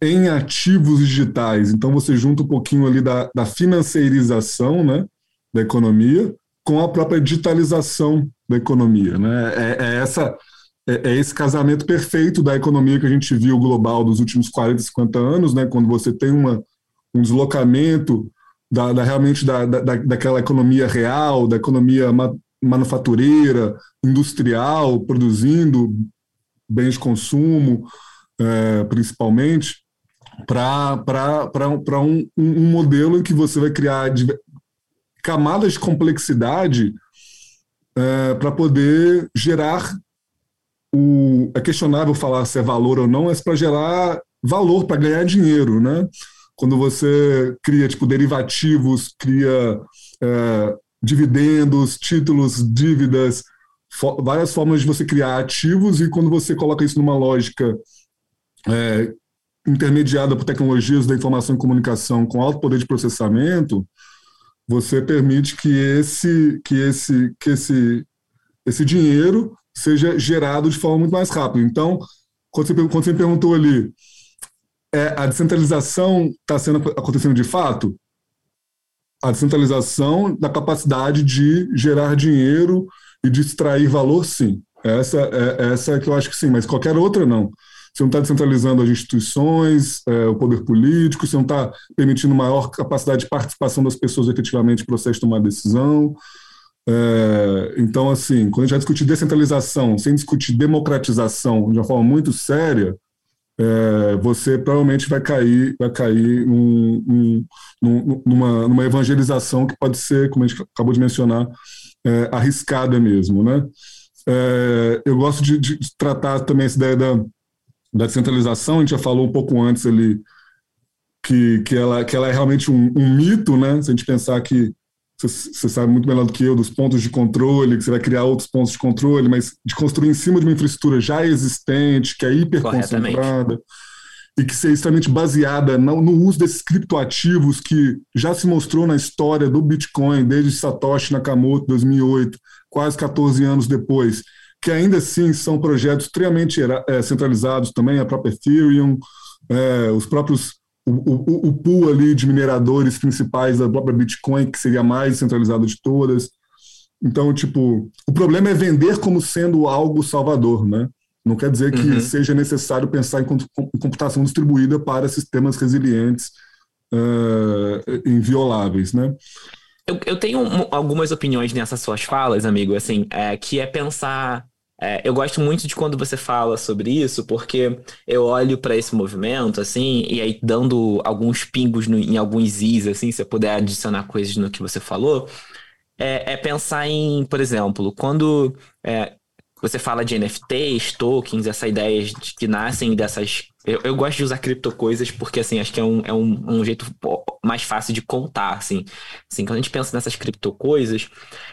em ativos digitais. Então você junta um pouquinho ali da, da financeirização, né, da economia com a própria digitalização da economia. Né? É, é essa, é, é, esse casamento perfeito da economia que a gente viu global dos últimos 40, 50 anos, né? quando você tem uma, um deslocamento da, da realmente da, da, daquela economia real, da economia ma, manufatureira, industrial, produzindo bens de consumo, é, principalmente, para um, um modelo em que você vai criar camadas de complexidade é, para poder gerar o é questionável falar se é valor ou não, mas para gerar valor, para ganhar dinheiro, né? Quando você cria tipo derivativos, cria é, dividendos, títulos, dívidas, fo várias formas de você criar ativos e quando você coloca isso numa lógica é, intermediada por tecnologias da informação e comunicação com alto poder de processamento, você permite que esse, que esse, que esse, esse dinheiro seja gerado de forma muito mais rápida. Então, quando você, quando você me perguntou ali, é, a descentralização está sendo acontecendo de fato? A descentralização da capacidade de gerar dinheiro e de extrair valor, sim. Essa é essa que eu acho que sim, mas qualquer outra não. Você não está descentralizando as instituições, é, o poder político, você não está permitindo maior capacidade de participação das pessoas efetivamente no processo de tomar decisão. É, então, assim, quando a gente vai discutir descentralização sem discutir democratização de uma forma muito séria, é, você provavelmente vai cair, vai cair num, num, numa, numa evangelização que pode ser, como a gente acabou de mencionar, é, arriscada mesmo, né? É, eu gosto de, de, tratar também essa ideia da, da descentralização, a gente já falou um pouco antes ali que, que, ela, que ela é realmente um, um mito, né? Se a gente pensar que você sabe muito melhor do que eu dos pontos de controle, que você vai criar outros pontos de controle, mas de construir em cima de uma infraestrutura já existente, que é hiperconcentrada e que seja extremamente baseada no, no, uso desses criptoativos que já se mostrou na história do Bitcoin desde Satoshi Nakamoto 2008, quase 14 anos depois, que ainda assim são projetos extremamente é, centralizados também, a própria Ethereum, é, os próprios o, o, o, pool ali de mineradores principais da própria Bitcoin, que seria a mais centralizada de todas. Então, tipo, o problema é vender como sendo algo salvador, né? Não quer dizer que uhum. seja necessário pensar em computação distribuída para sistemas resilientes, uh, invioláveis, né? Eu, eu tenho algumas opiniões nessas suas falas, amigo, assim, é, que é pensar é, eu gosto muito de quando você fala sobre isso, porque eu olho para esse movimento, assim, e aí dando alguns pingos no, em alguns is, assim, se você puder adicionar coisas no que você falou, é, é pensar em, por exemplo, quando é, você fala de NFTs, tokens, essas ideias de, que nascem dessas. Eu, eu, gosto de usar criptocoisas porque, assim, acho que é um, é um, um jeito mais fácil de contar, assim. assim. Quando a gente pensa nessas criptocoisas,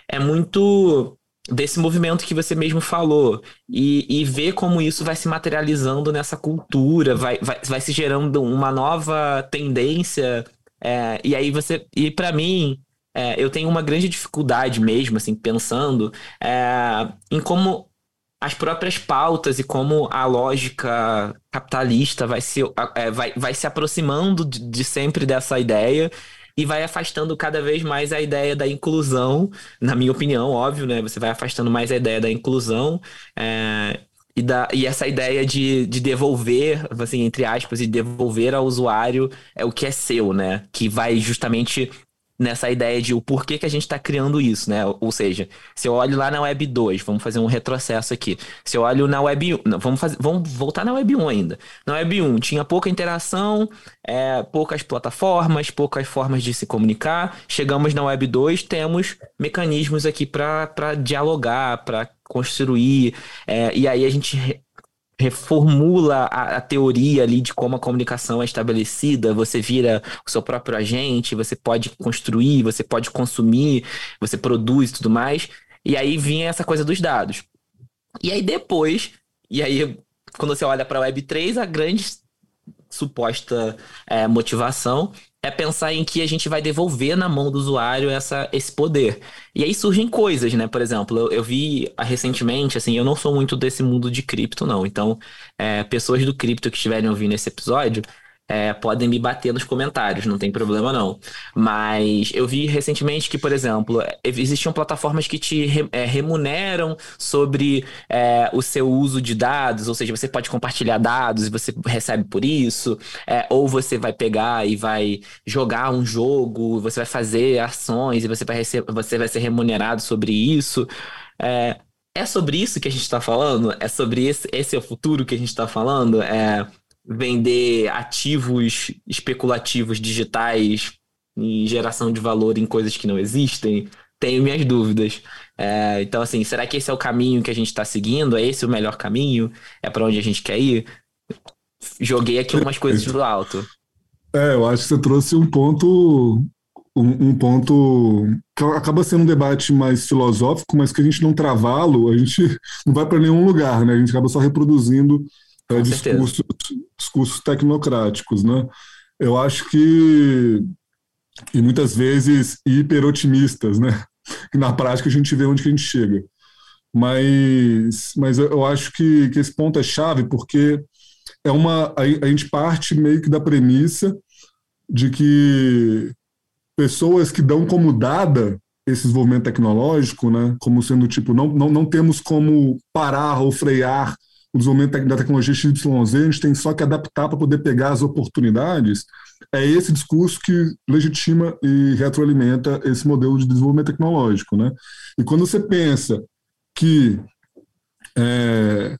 é muito desse movimento que você mesmo falou e, e ver como isso vai se materializando nessa cultura, vai, vai, vai se gerando uma nova tendência. É, e aí você. E para mim, é, eu tenho uma grande dificuldade mesmo, assim, pensando é, em como as próprias pautas e como a lógica capitalista vai se, é, vai, vai se aproximando de, de sempre dessa ideia e vai afastando cada vez mais a ideia da inclusão, na minha opinião, óbvio, né? Você vai afastando mais a ideia da inclusão. É, e, da, e essa ideia de, de devolver, assim, entre aspas, e devolver ao usuário é o que é seu, né? Que vai justamente nessa ideia de o porquê que a gente está criando isso, né? Ou seja, se eu olho lá na Web 2, vamos fazer um retrocesso aqui. Se eu olho na Web 1, não, vamos, fazer, vamos voltar na Web 1 ainda. Na Web 1 tinha pouca interação, é, poucas plataformas, poucas formas de se comunicar. Chegamos na Web 2, temos mecanismos aqui para dialogar, para construir, é, e aí a gente reformula a, a, teoria ali de como a comunicação é estabelecida, você vira o seu próprio agente, você pode construir, você pode consumir, você produz e tudo mais. E aí vinha essa coisa dos dados. E aí depois, e aí quando você olha para a Web3, a grande suposta é, motivação é pensar em que a gente vai devolver na mão do usuário essa, esse poder. E aí surgem coisas, né? Por exemplo, eu, eu vi recentemente, assim, eu não sou muito desse mundo de cripto, não. Então, é, pessoas do cripto que estiverem ouvindo esse episódio, é, podem me bater nos comentários, não tem problema não. Mas eu vi recentemente que, por exemplo, existiam plataformas que te re, é, remuneram sobre é, o seu uso de dados, ou seja, você pode compartilhar dados e você recebe por isso, é, ou você vai pegar e vai jogar um jogo, você vai fazer ações e você vai, você vai ser remunerado sobre isso. É, é sobre isso que a gente está falando? É sobre esse, esse é o futuro que a gente está falando? É, vender ativos especulativos digitais e geração de valor em coisas que não existem, tenho minhas dúvidas. É, então, assim, será que esse é o caminho que a gente está seguindo? É esse o melhor caminho? É para onde a gente quer ir? Joguei aqui umas coisas do alto. É, eu acho que você trouxe um ponto, um, um ponto que acaba sendo um debate mais filosófico, mas que a gente não travá-lo, a gente não vai para nenhum lugar, né? A gente acaba só reproduzindo é, discursos, discursos tecnocráticos, né? Eu acho que e muitas vezes hiperotimistas, né? Que na prática a gente vê onde que a gente chega. Mas, mas eu acho que, que esse ponto é chave porque é uma a, a gente parte meio que da premissa de que pessoas que dão como dada esse desenvolvimento tecnológico, né, como sendo tipo não, não, não temos como parar ou frear o desenvolvimento da tecnologia XYZ, a gente tem só que adaptar para poder pegar as oportunidades, é esse discurso que legitima e retroalimenta esse modelo de desenvolvimento tecnológico. Né? E quando você pensa que é,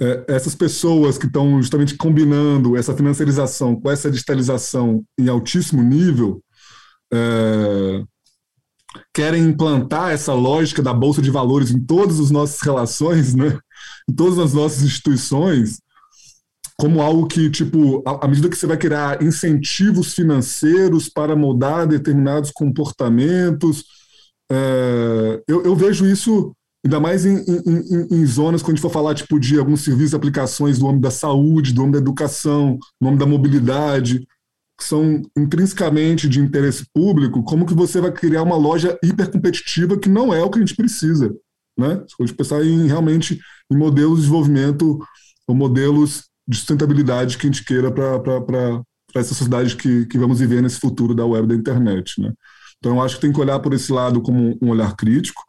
é, essas pessoas que estão justamente combinando essa financiarização com essa digitalização em altíssimo nível, é, querem implantar essa lógica da bolsa de valores em todas as nossas relações, né? em todas as nossas instituições, como algo que, tipo, à medida que você vai criar incentivos financeiros para moldar determinados comportamentos, é, eu, eu, vejo isso ainda mais em, em, em, zonas quando a gente for falar tipo, de alguns serviços e aplicações do âmbito da saúde, do âmbito da educação, do âmbito da mobilidade, que são intrinsecamente de interesse público, como que você vai criar uma loja hipercompetitiva que não é o que a gente precisa. Né? Se a gente pensar em realmente em modelos de desenvolvimento ou modelos de sustentabilidade que a gente queira para essa sociedade que, que vamos viver nesse futuro da web da internet. Né? Então, acho que tem que olhar por esse lado como um olhar crítico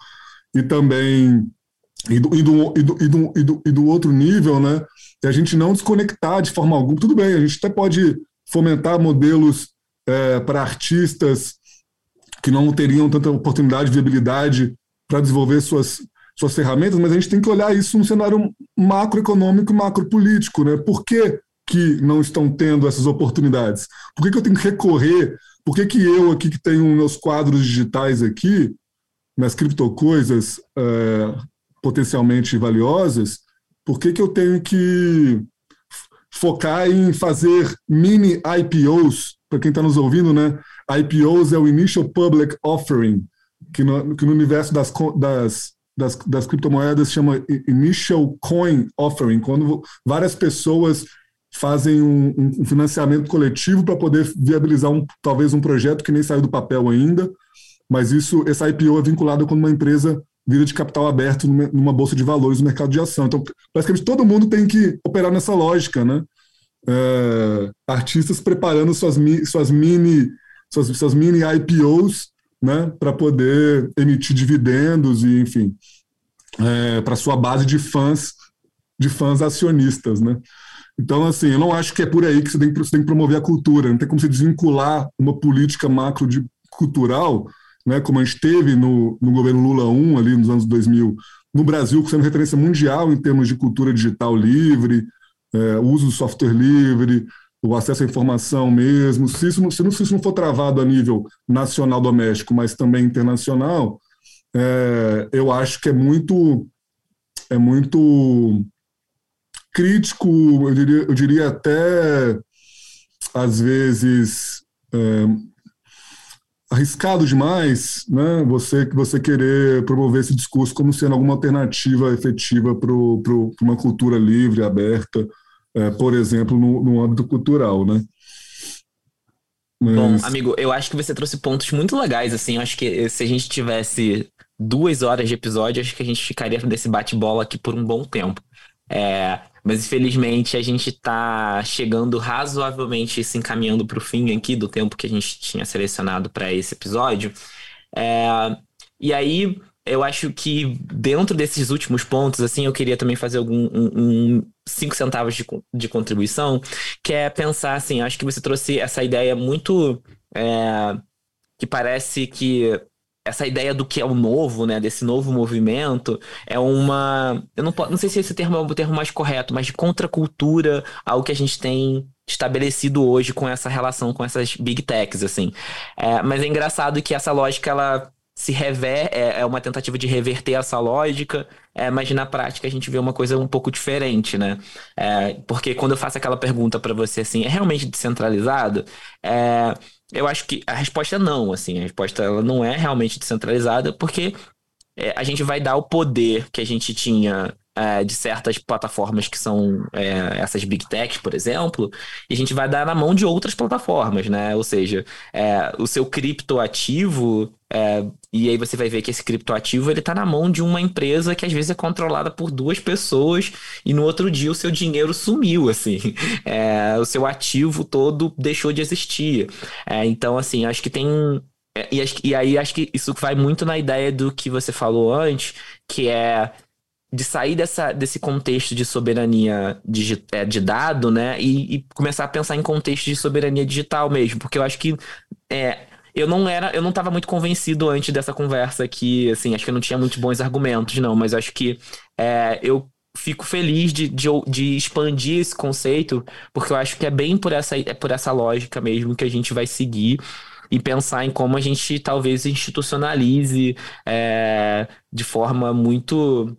e também e do, e do, e do, e do, e do, e do outro nível, né? E a gente não desconectar de forma alguma. Tudo bem, a gente até pode fomentar modelos é, para artistas que não teriam tanta oportunidade, viabilidade para desenvolver suas, suas ferramentas, mas a gente tem que olhar isso num cenário macroeconômico e macropolítico, né? Por que, que não estão tendo essas oportunidades? Por que, que eu tenho que recorrer? Por que, que eu aqui que tenho meus quadros digitais aqui, minhas criptocoisas é, potencialmente valiosas, por que, que eu tenho que focar em fazer mini IPOs? Para quem está nos ouvindo, né? IPOs é o Initial Public Offering, que no, que no universo das, das, das, das criptomoedas chama Initial Coin Offering, quando várias pessoas fazem um, um financiamento coletivo para poder viabilizar um, talvez um projeto que nem saiu do papel ainda, mas isso, essa IPO é vinculada com uma empresa vira de capital aberto numa bolsa de valores no mercado de ação. Então, basicamente, todo mundo tem que operar nessa lógica, né? É, artistas preparando suas, suas mini suas, suas mini IPOs, né, para poder emitir dividendos e, enfim, é, para sua base de fãs, de fãs acionistas, né? Então, assim, eu não acho que é por aí que você tem, você tem que promover a cultura. Não tem como você desvincular uma política macro de cultural né, como a gente teve no, no governo Lula 1, ali nos anos 2000, no Brasil, sendo referência mundial em termos de cultura digital livre, é, uso do software livre, o acesso à informação mesmo. Se isso, se, não, se isso não for travado a nível nacional doméstico, mas também internacional, é, eu acho que é muito, é muito crítico, eu diria, eu diria até, às vezes, é, arriscado demais, né? Você que você querer promover esse discurso como sendo alguma alternativa efetiva para uma cultura livre, aberta, é, por exemplo, no, no âmbito cultural, né? Mas... Bom, amigo, eu acho que você trouxe pontos muito legais, assim. Eu acho que se a gente tivesse duas horas de episódio, acho que a gente ficaria nesse bate-bola aqui por um bom tempo. É, mas infelizmente a gente está chegando razoavelmente se encaminhando para o fim aqui do tempo que a gente tinha selecionado para esse episódio. É, e aí eu acho que dentro desses últimos pontos, assim, eu queria também fazer algum um, um cinco centavos de, de contribuição, que é pensar assim, acho que você trouxe essa ideia muito é, que parece que essa ideia do que é o novo, né, desse novo movimento, é uma, eu não, não sei se esse termo é o termo mais correto, mas de contracultura ao que a gente tem estabelecido hoje com essa relação com essas big techs, assim. É, mas é engraçado que essa lógica, ela se rever, é, é uma tentativa de reverter essa lógica, é, mas na prática a gente vê uma coisa um pouco diferente, né? É, porque quando eu faço aquela pergunta para você assim, é realmente descentralizado? É, eu acho que a resposta é não, assim, a resposta ela não é realmente descentralizada, porque é, a gente vai dar o poder que a gente tinha de certas plataformas que são é, essas big techs, por exemplo, e a gente vai dar na mão de outras plataformas, né? Ou seja, é, o seu criptoativo, é, e aí você vai ver que esse criptoativo ele está na mão de uma empresa que às vezes é controlada por duas pessoas e no outro dia o seu dinheiro sumiu, assim, é, o seu ativo todo deixou de existir. É, então, assim, acho que tem e, e, aí acho que isso vai muito na ideia do que você falou antes, que é de sair dessa, desse contexto de soberania de, é, de dado, né, e, e, começar a pensar em contexto de soberania digital mesmo, porque eu acho que é, eu não era, eu não estava muito convencido antes dessa conversa aqui, assim, acho que eu não tinha muitos bons argumentos, não, mas acho que é, eu fico feliz de, de, de, expandir esse conceito, porque eu acho que é bem por essa, é por essa lógica mesmo que a gente vai seguir e pensar em como a gente talvez institucionalize é, de forma muito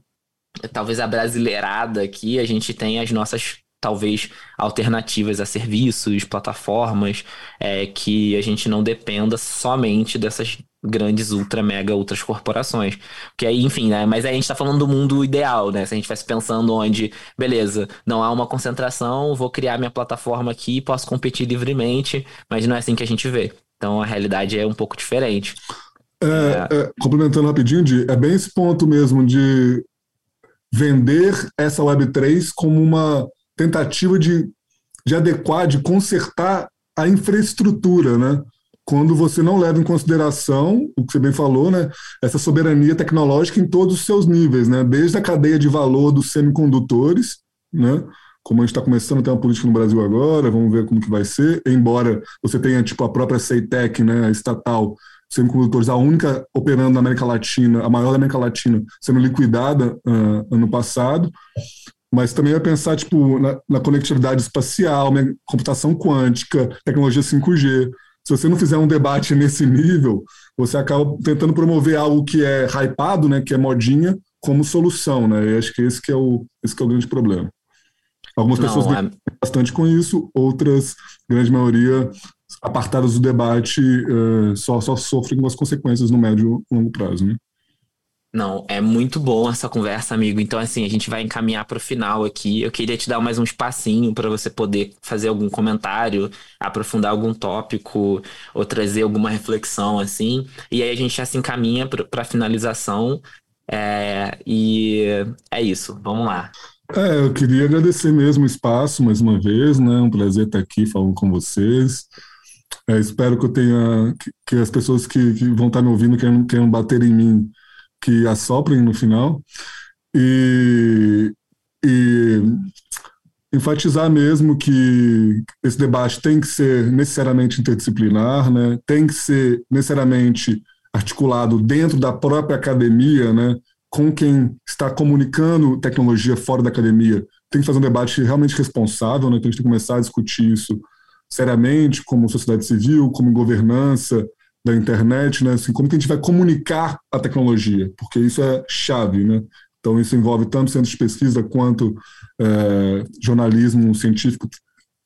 talvez a brasileirada aqui, a gente tem as nossas talvez alternativas a serviços, plataformas, é, que a gente não dependa somente dessas grandes ultra, mega, outras corporações. Porque aí, enfim, né? Mas aí a gente tá falando do mundo ideal, né? Se a gente estivesse pensando onde, beleza, não há uma concentração, vou criar minha plataforma aqui, posso competir livremente, mas não é assim que a gente vê. Então a realidade é um pouco diferente. É, é... É, complementando rapidinho, Di, é bem esse ponto mesmo de vender essa Web3 como uma tentativa de, de adequar, de consertar a infraestrutura, né? quando você não leva em consideração o que você bem falou, né, essa soberania tecnológica em todos os seus níveis, né, desde a cadeia de valor dos semicondutores, né, como a gente está começando a ter uma política no Brasil agora, vamos ver como que vai ser, embora você tenha tipo a própria Ceitec, né, a estatal, semicondutores, a única operando na América Latina, a maior da América Latina, sendo liquidada uh, ano passado, mas também vai pensar tipo, na, na conectividade espacial, né, computação quântica, tecnologia 5G. Se você não fizer um debate nesse nível, você acaba tentando promover algo que é hypado, né, que é modinha, como solução. Né? E acho que esse que é o, esse que é o grande problema. Algumas não, pessoas é... bastante com isso, outras, grande maioria, apartadas do debate, uh, só, só sofrem com as consequências no médio e longo prazo. Né? Não, é muito bom essa conversa, amigo. Então, assim, a gente vai encaminhar para o final aqui. Eu queria te dar mais um espacinho para você poder fazer algum comentário, aprofundar algum tópico ou trazer alguma reflexão, assim. E aí a gente já se encaminha para a finalização. É, e é isso, vamos lá. É, eu queria agradecer mesmo o espaço mais uma vez, né? Um prazer estar aqui falando com vocês. É, espero que eu tenha que, que as pessoas que, que, vão estar me ouvindo queiram, queiram bater em mim que assoprem no final. E, e enfatizar mesmo que esse debate tem que ser necessariamente interdisciplinar, né? tem que ser necessariamente articulado dentro da própria academia, né? com quem está comunicando tecnologia fora da academia. Tem que fazer um debate realmente responsável, né? então a gente tem que começar a discutir isso seriamente, como sociedade civil, como governança, da internet, né? Assim, como que a gente vai comunicar a tecnologia, porque isso é chave, né? Então isso envolve tanto centros de pesquisa quanto é, jornalismo científico.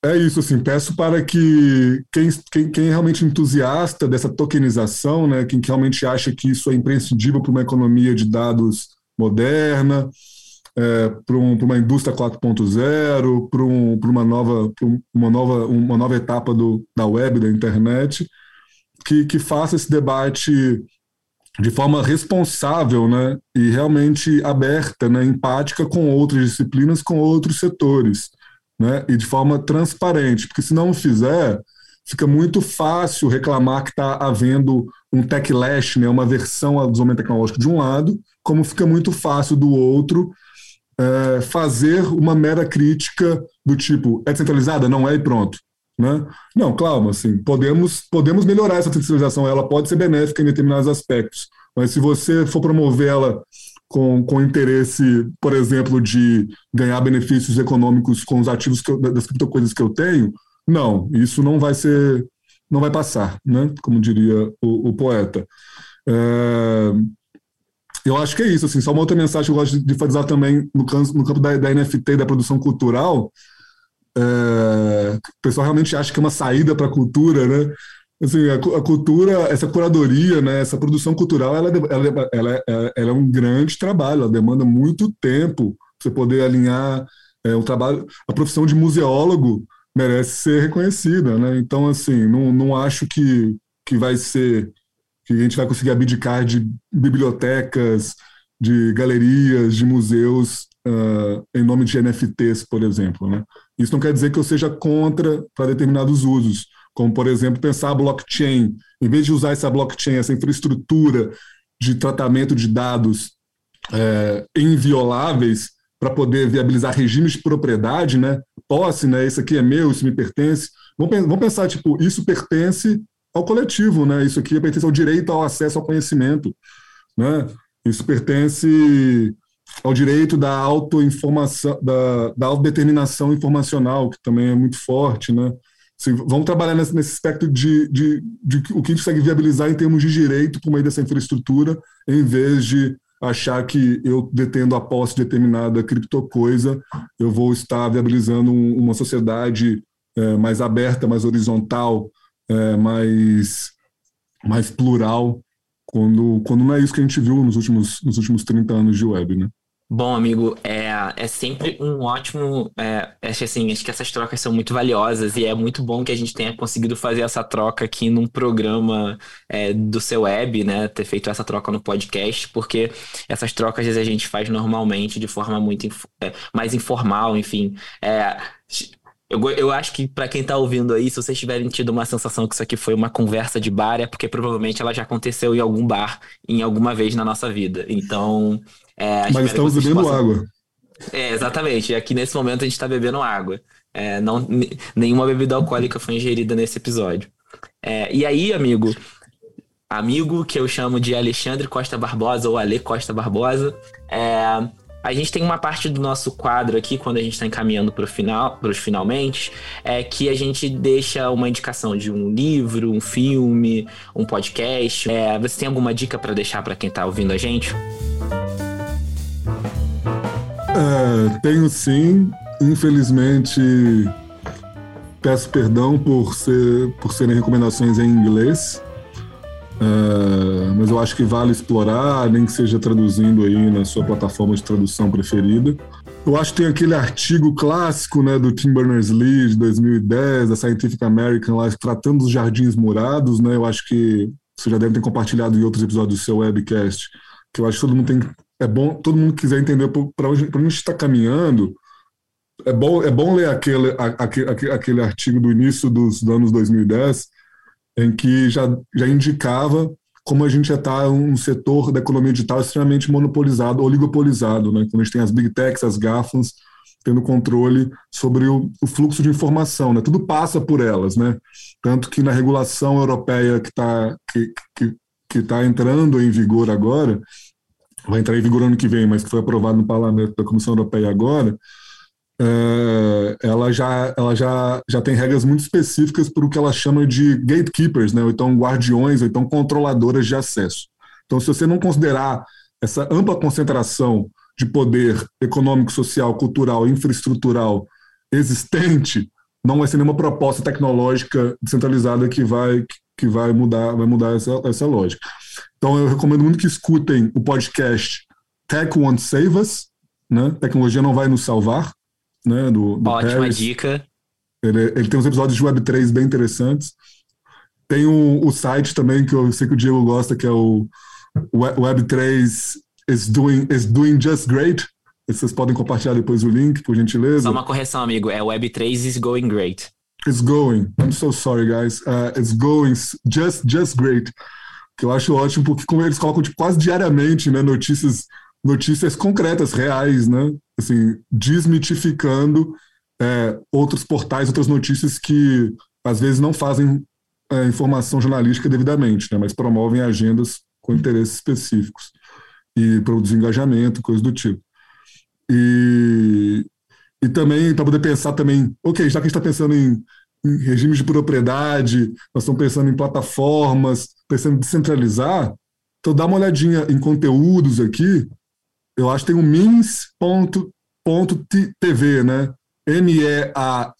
É isso, assim, peço para que quem, quem, quem é realmente entusiasta dessa tokenização, né, quem realmente acha que isso é imprescindível para uma economia de dados moderna, é, para um, uma indústria 4.0, para um, uma, nova, uma, nova, uma nova etapa do, da web, da internet, que, que faça esse debate de forma responsável né, e realmente aberta, né, empática com outras disciplinas, com outros setores, né, e de forma transparente, porque se não fizer, fica muito fácil reclamar que está havendo um techlash, né, uma versão do desenvolvimento tecnológico de um lado, como fica muito fácil do outro é, fazer uma mera crítica do tipo, é descentralizada? Não é e pronto. Né? Não, claro, assim, podemos, podemos melhorar essa terceirização, ela pode ser benéfica em determinados aspectos, mas se você for promover ela com, com interesse, por exemplo, de ganhar benefícios econômicos com os ativos eu, das criptocoisas que eu tenho, não, isso não vai ser, não vai passar, né? como diria o, o poeta. É, eu acho que é isso, assim, só uma outra mensagem que eu gosto de enfatizar também no campo, no campo da, da NFT da produção cultural, é, o pessoal realmente acha que é uma saída para a cultura, né? Assim, a, a, cultura, essa curadoria, né, essa produção cultural, ela, ela, ela, ela, é um grande trabalho, ela demanda muito tempo você poder alinhar é, o trabalho. A profissão de museólogo merece ser reconhecida, né? Então, assim, não, não acho que, que vai ser que a gente vai conseguir abdicar de bibliotecas, de galerias, de museus uh, em nome de NFTs, por exemplo, né? Isso não quer dizer que eu seja contra para determinados usos, como, por exemplo, pensar a blockchain. Em vez de usar essa blockchain, essa infraestrutura de tratamento de dados é, invioláveis para poder viabilizar regimes de propriedade, né? Posse, né? Isso aqui é meu, isso me pertence. Vamos pensar, tipo, isso pertence ao coletivo, né? Isso aqui pertence ao direito ao acesso ao conhecimento, né? Isso pertence ao direito da autoinformação, da, da autodeterminação informacional, que também é muito forte, né? Vamos trabalhar nesse, nesse aspecto de, de, de, o que a gente consegue viabilizar em termos de direito por meio dessa infraestrutura, em vez de achar que eu detendo a posse de determinada criptocoisa, eu vou estar viabilizando um, uma sociedade é, mais aberta, mais horizontal, é, mais, mais plural, quando, quando não é isso que a gente viu nos últimos, nos últimos 30 anos de web, né? Bom, amigo, é, é sempre um ótimo. É, acho, assim, acho que essas trocas são muito valiosas e é muito bom que a gente tenha conseguido fazer essa troca aqui num programa é, do seu web, né? Ter feito essa troca no podcast, porque essas trocas a gente faz normalmente de forma muito é, mais informal, enfim. É, Eu, eu acho que para quem tá ouvindo aí, se vocês tiverem tido uma sensação que isso aqui foi uma conversa de bar, é porque provavelmente ela já aconteceu em algum bar, em alguma vez na nossa vida. Então. É, Mas estamos bebendo possam... água. É, exatamente. Aqui nesse momento a gente tá bebendo água. É, não, nenhuma bebida alcoólica foi ingerida nesse episódio. É, e aí, amigo, amigo que eu chamo de Alexandre Costa Barbosa ou Ale Costa Barbosa, é, a gente tem uma parte do nosso quadro aqui, quando a gente está encaminhando para final, os finalmente, é que a gente deixa uma indicação de um livro, um filme, um podcast. É, você tem alguma dica para deixar para quem está ouvindo a gente? É, tenho sim. Infelizmente, peço perdão por, ser, por serem recomendações em inglês. Uh, mas eu acho que vale explorar, nem que seja traduzindo aí na sua plataforma de tradução preferida. Eu acho que tem aquele artigo clássico né, do Tim Berners-Lee de 2010, da Scientific American, lá, tratando dos jardins morados. Né, eu acho que você já deve ter compartilhado em outros episódios do seu webcast, que eu acho que todo mundo tem. É bom, todo mundo quiser entender para onde, onde a gente está caminhando. É bom, é bom ler aquele, aquele, aquele artigo do início dos anos 2010, em que já, já indicava como a gente já está um setor da economia digital extremamente monopolizado, oligopolizado, né? quando a gente tem as big techs, as GAFAs, tendo controle sobre o, o, fluxo de informação, né? Tudo passa por elas, né? Tanto que na regulação europeia que está que, que, que tá entrando em vigor agora, vai entrar em vigor ano que vem, mas que foi aprovado no parlamento da Comissão Europeia agora, uh, ela, já, ela já, já tem regras muito específicas para o que ela chama de gatekeepers, né? ou então guardiões, ou então controladoras de acesso. Então, se você não considerar essa ampla concentração de poder econômico, social, cultural, infraestrutural existente, não vai ser nenhuma proposta tecnológica descentralizada que vai, que vai mudar, vai mudar essa, essa lógica. Então, eu recomendo muito que escutem o podcast Tech Won't Save Us, né? Tecnologia não vai nos salvar, né? Do, do Ótima Paris. dica. Ele, ele, tem uns episódios de Web3 bem interessantes. Tem o, o site também que eu sei que o Diego gosta, que é o Web3 is doing, is doing just great. Vocês podem compartilhar depois o link, por gentileza. Só uma correção, amigo. É Web3 is going great. It's going. I'm so sorry, guys. Uh, it's going just, just great. Que eu acho ótimo, porque como eles colocam tipo, quase diariamente né, notícias notícias concretas, reais, né? Assim, desmitificando é, outros portais, outras notícias que às vezes não fazem é, informação jornalística devidamente, né? Mas promovem agendas com interesses específicos e produzir engajamento, coisas do tipo. E, e também para poder pensar também, ok, já que a gente está pensando em, em regimes de propriedade, nós estamos pensando em plataformas, pensando em descentralizar, então dá uma olhadinha em conteúdos aqui eu acho que tem o mins.tv, né? M-E-A-N-S.tv,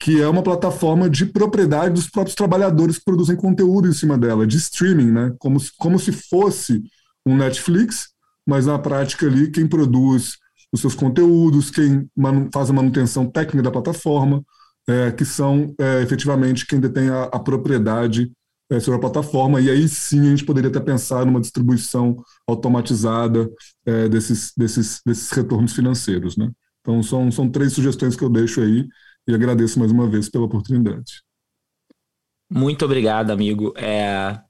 que é uma plataforma de propriedade dos próprios trabalhadores que produzem conteúdo em cima dela, de streaming, né? Como, como se fosse um Netflix, mas na prática ali quem produz os seus conteúdos, quem faz a manutenção técnica da plataforma, é, que são é, efetivamente quem detém a, a propriedade é, sobre a plataforma, e aí sim a gente poderia até pensar numa distribuição automatizada é, desses, desses, desses retornos financeiros. Né? Então, são, são três sugestões que eu deixo aí e agradeço mais uma vez pela oportunidade. Muito obrigado, amigo. É,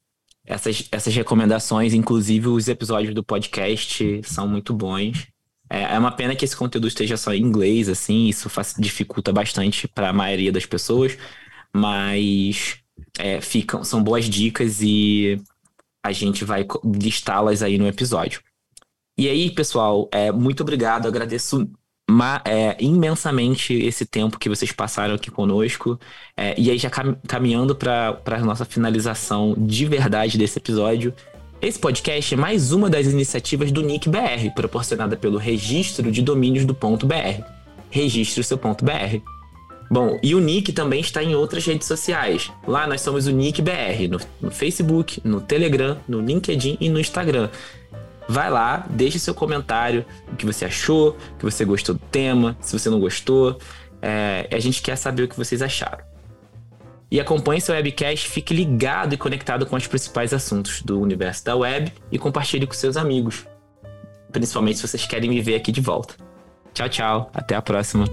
essas, essas recomendações, inclusive os episódios do podcast, são muito bons. É, é uma pena que esse conteúdo esteja só em inglês, assim, isso faz, dificulta bastante para a maioria das pessoas, mas é, ficam, são boas dicas e a gente vai listá-las aí no episódio. E aí, pessoal, é, muito obrigado, agradeço é, imensamente esse tempo que vocês passaram aqui conosco. É, e aí, já caminhando para a nossa finalização de verdade desse episódio, esse podcast é mais uma das iniciativas do Nick BR, proporcionada pelo Registro de Domínios do ponto .br. Registre o seu ponto .br. Bom, e o Nick também está em outras redes sociais. Lá nós somos o Nick BR, no, no Facebook, no Telegram, no LinkedIn e no Instagram. Vai lá, deixe seu comentário, o que você achou, o que você gostou do tema, se você não gostou. É, a gente quer saber o que vocês acharam. E acompanhe seu webcast, fique ligado e conectado com os principais assuntos do universo da web e compartilhe com seus amigos. Principalmente se vocês querem me ver aqui de volta. Tchau, tchau. Até a próxima.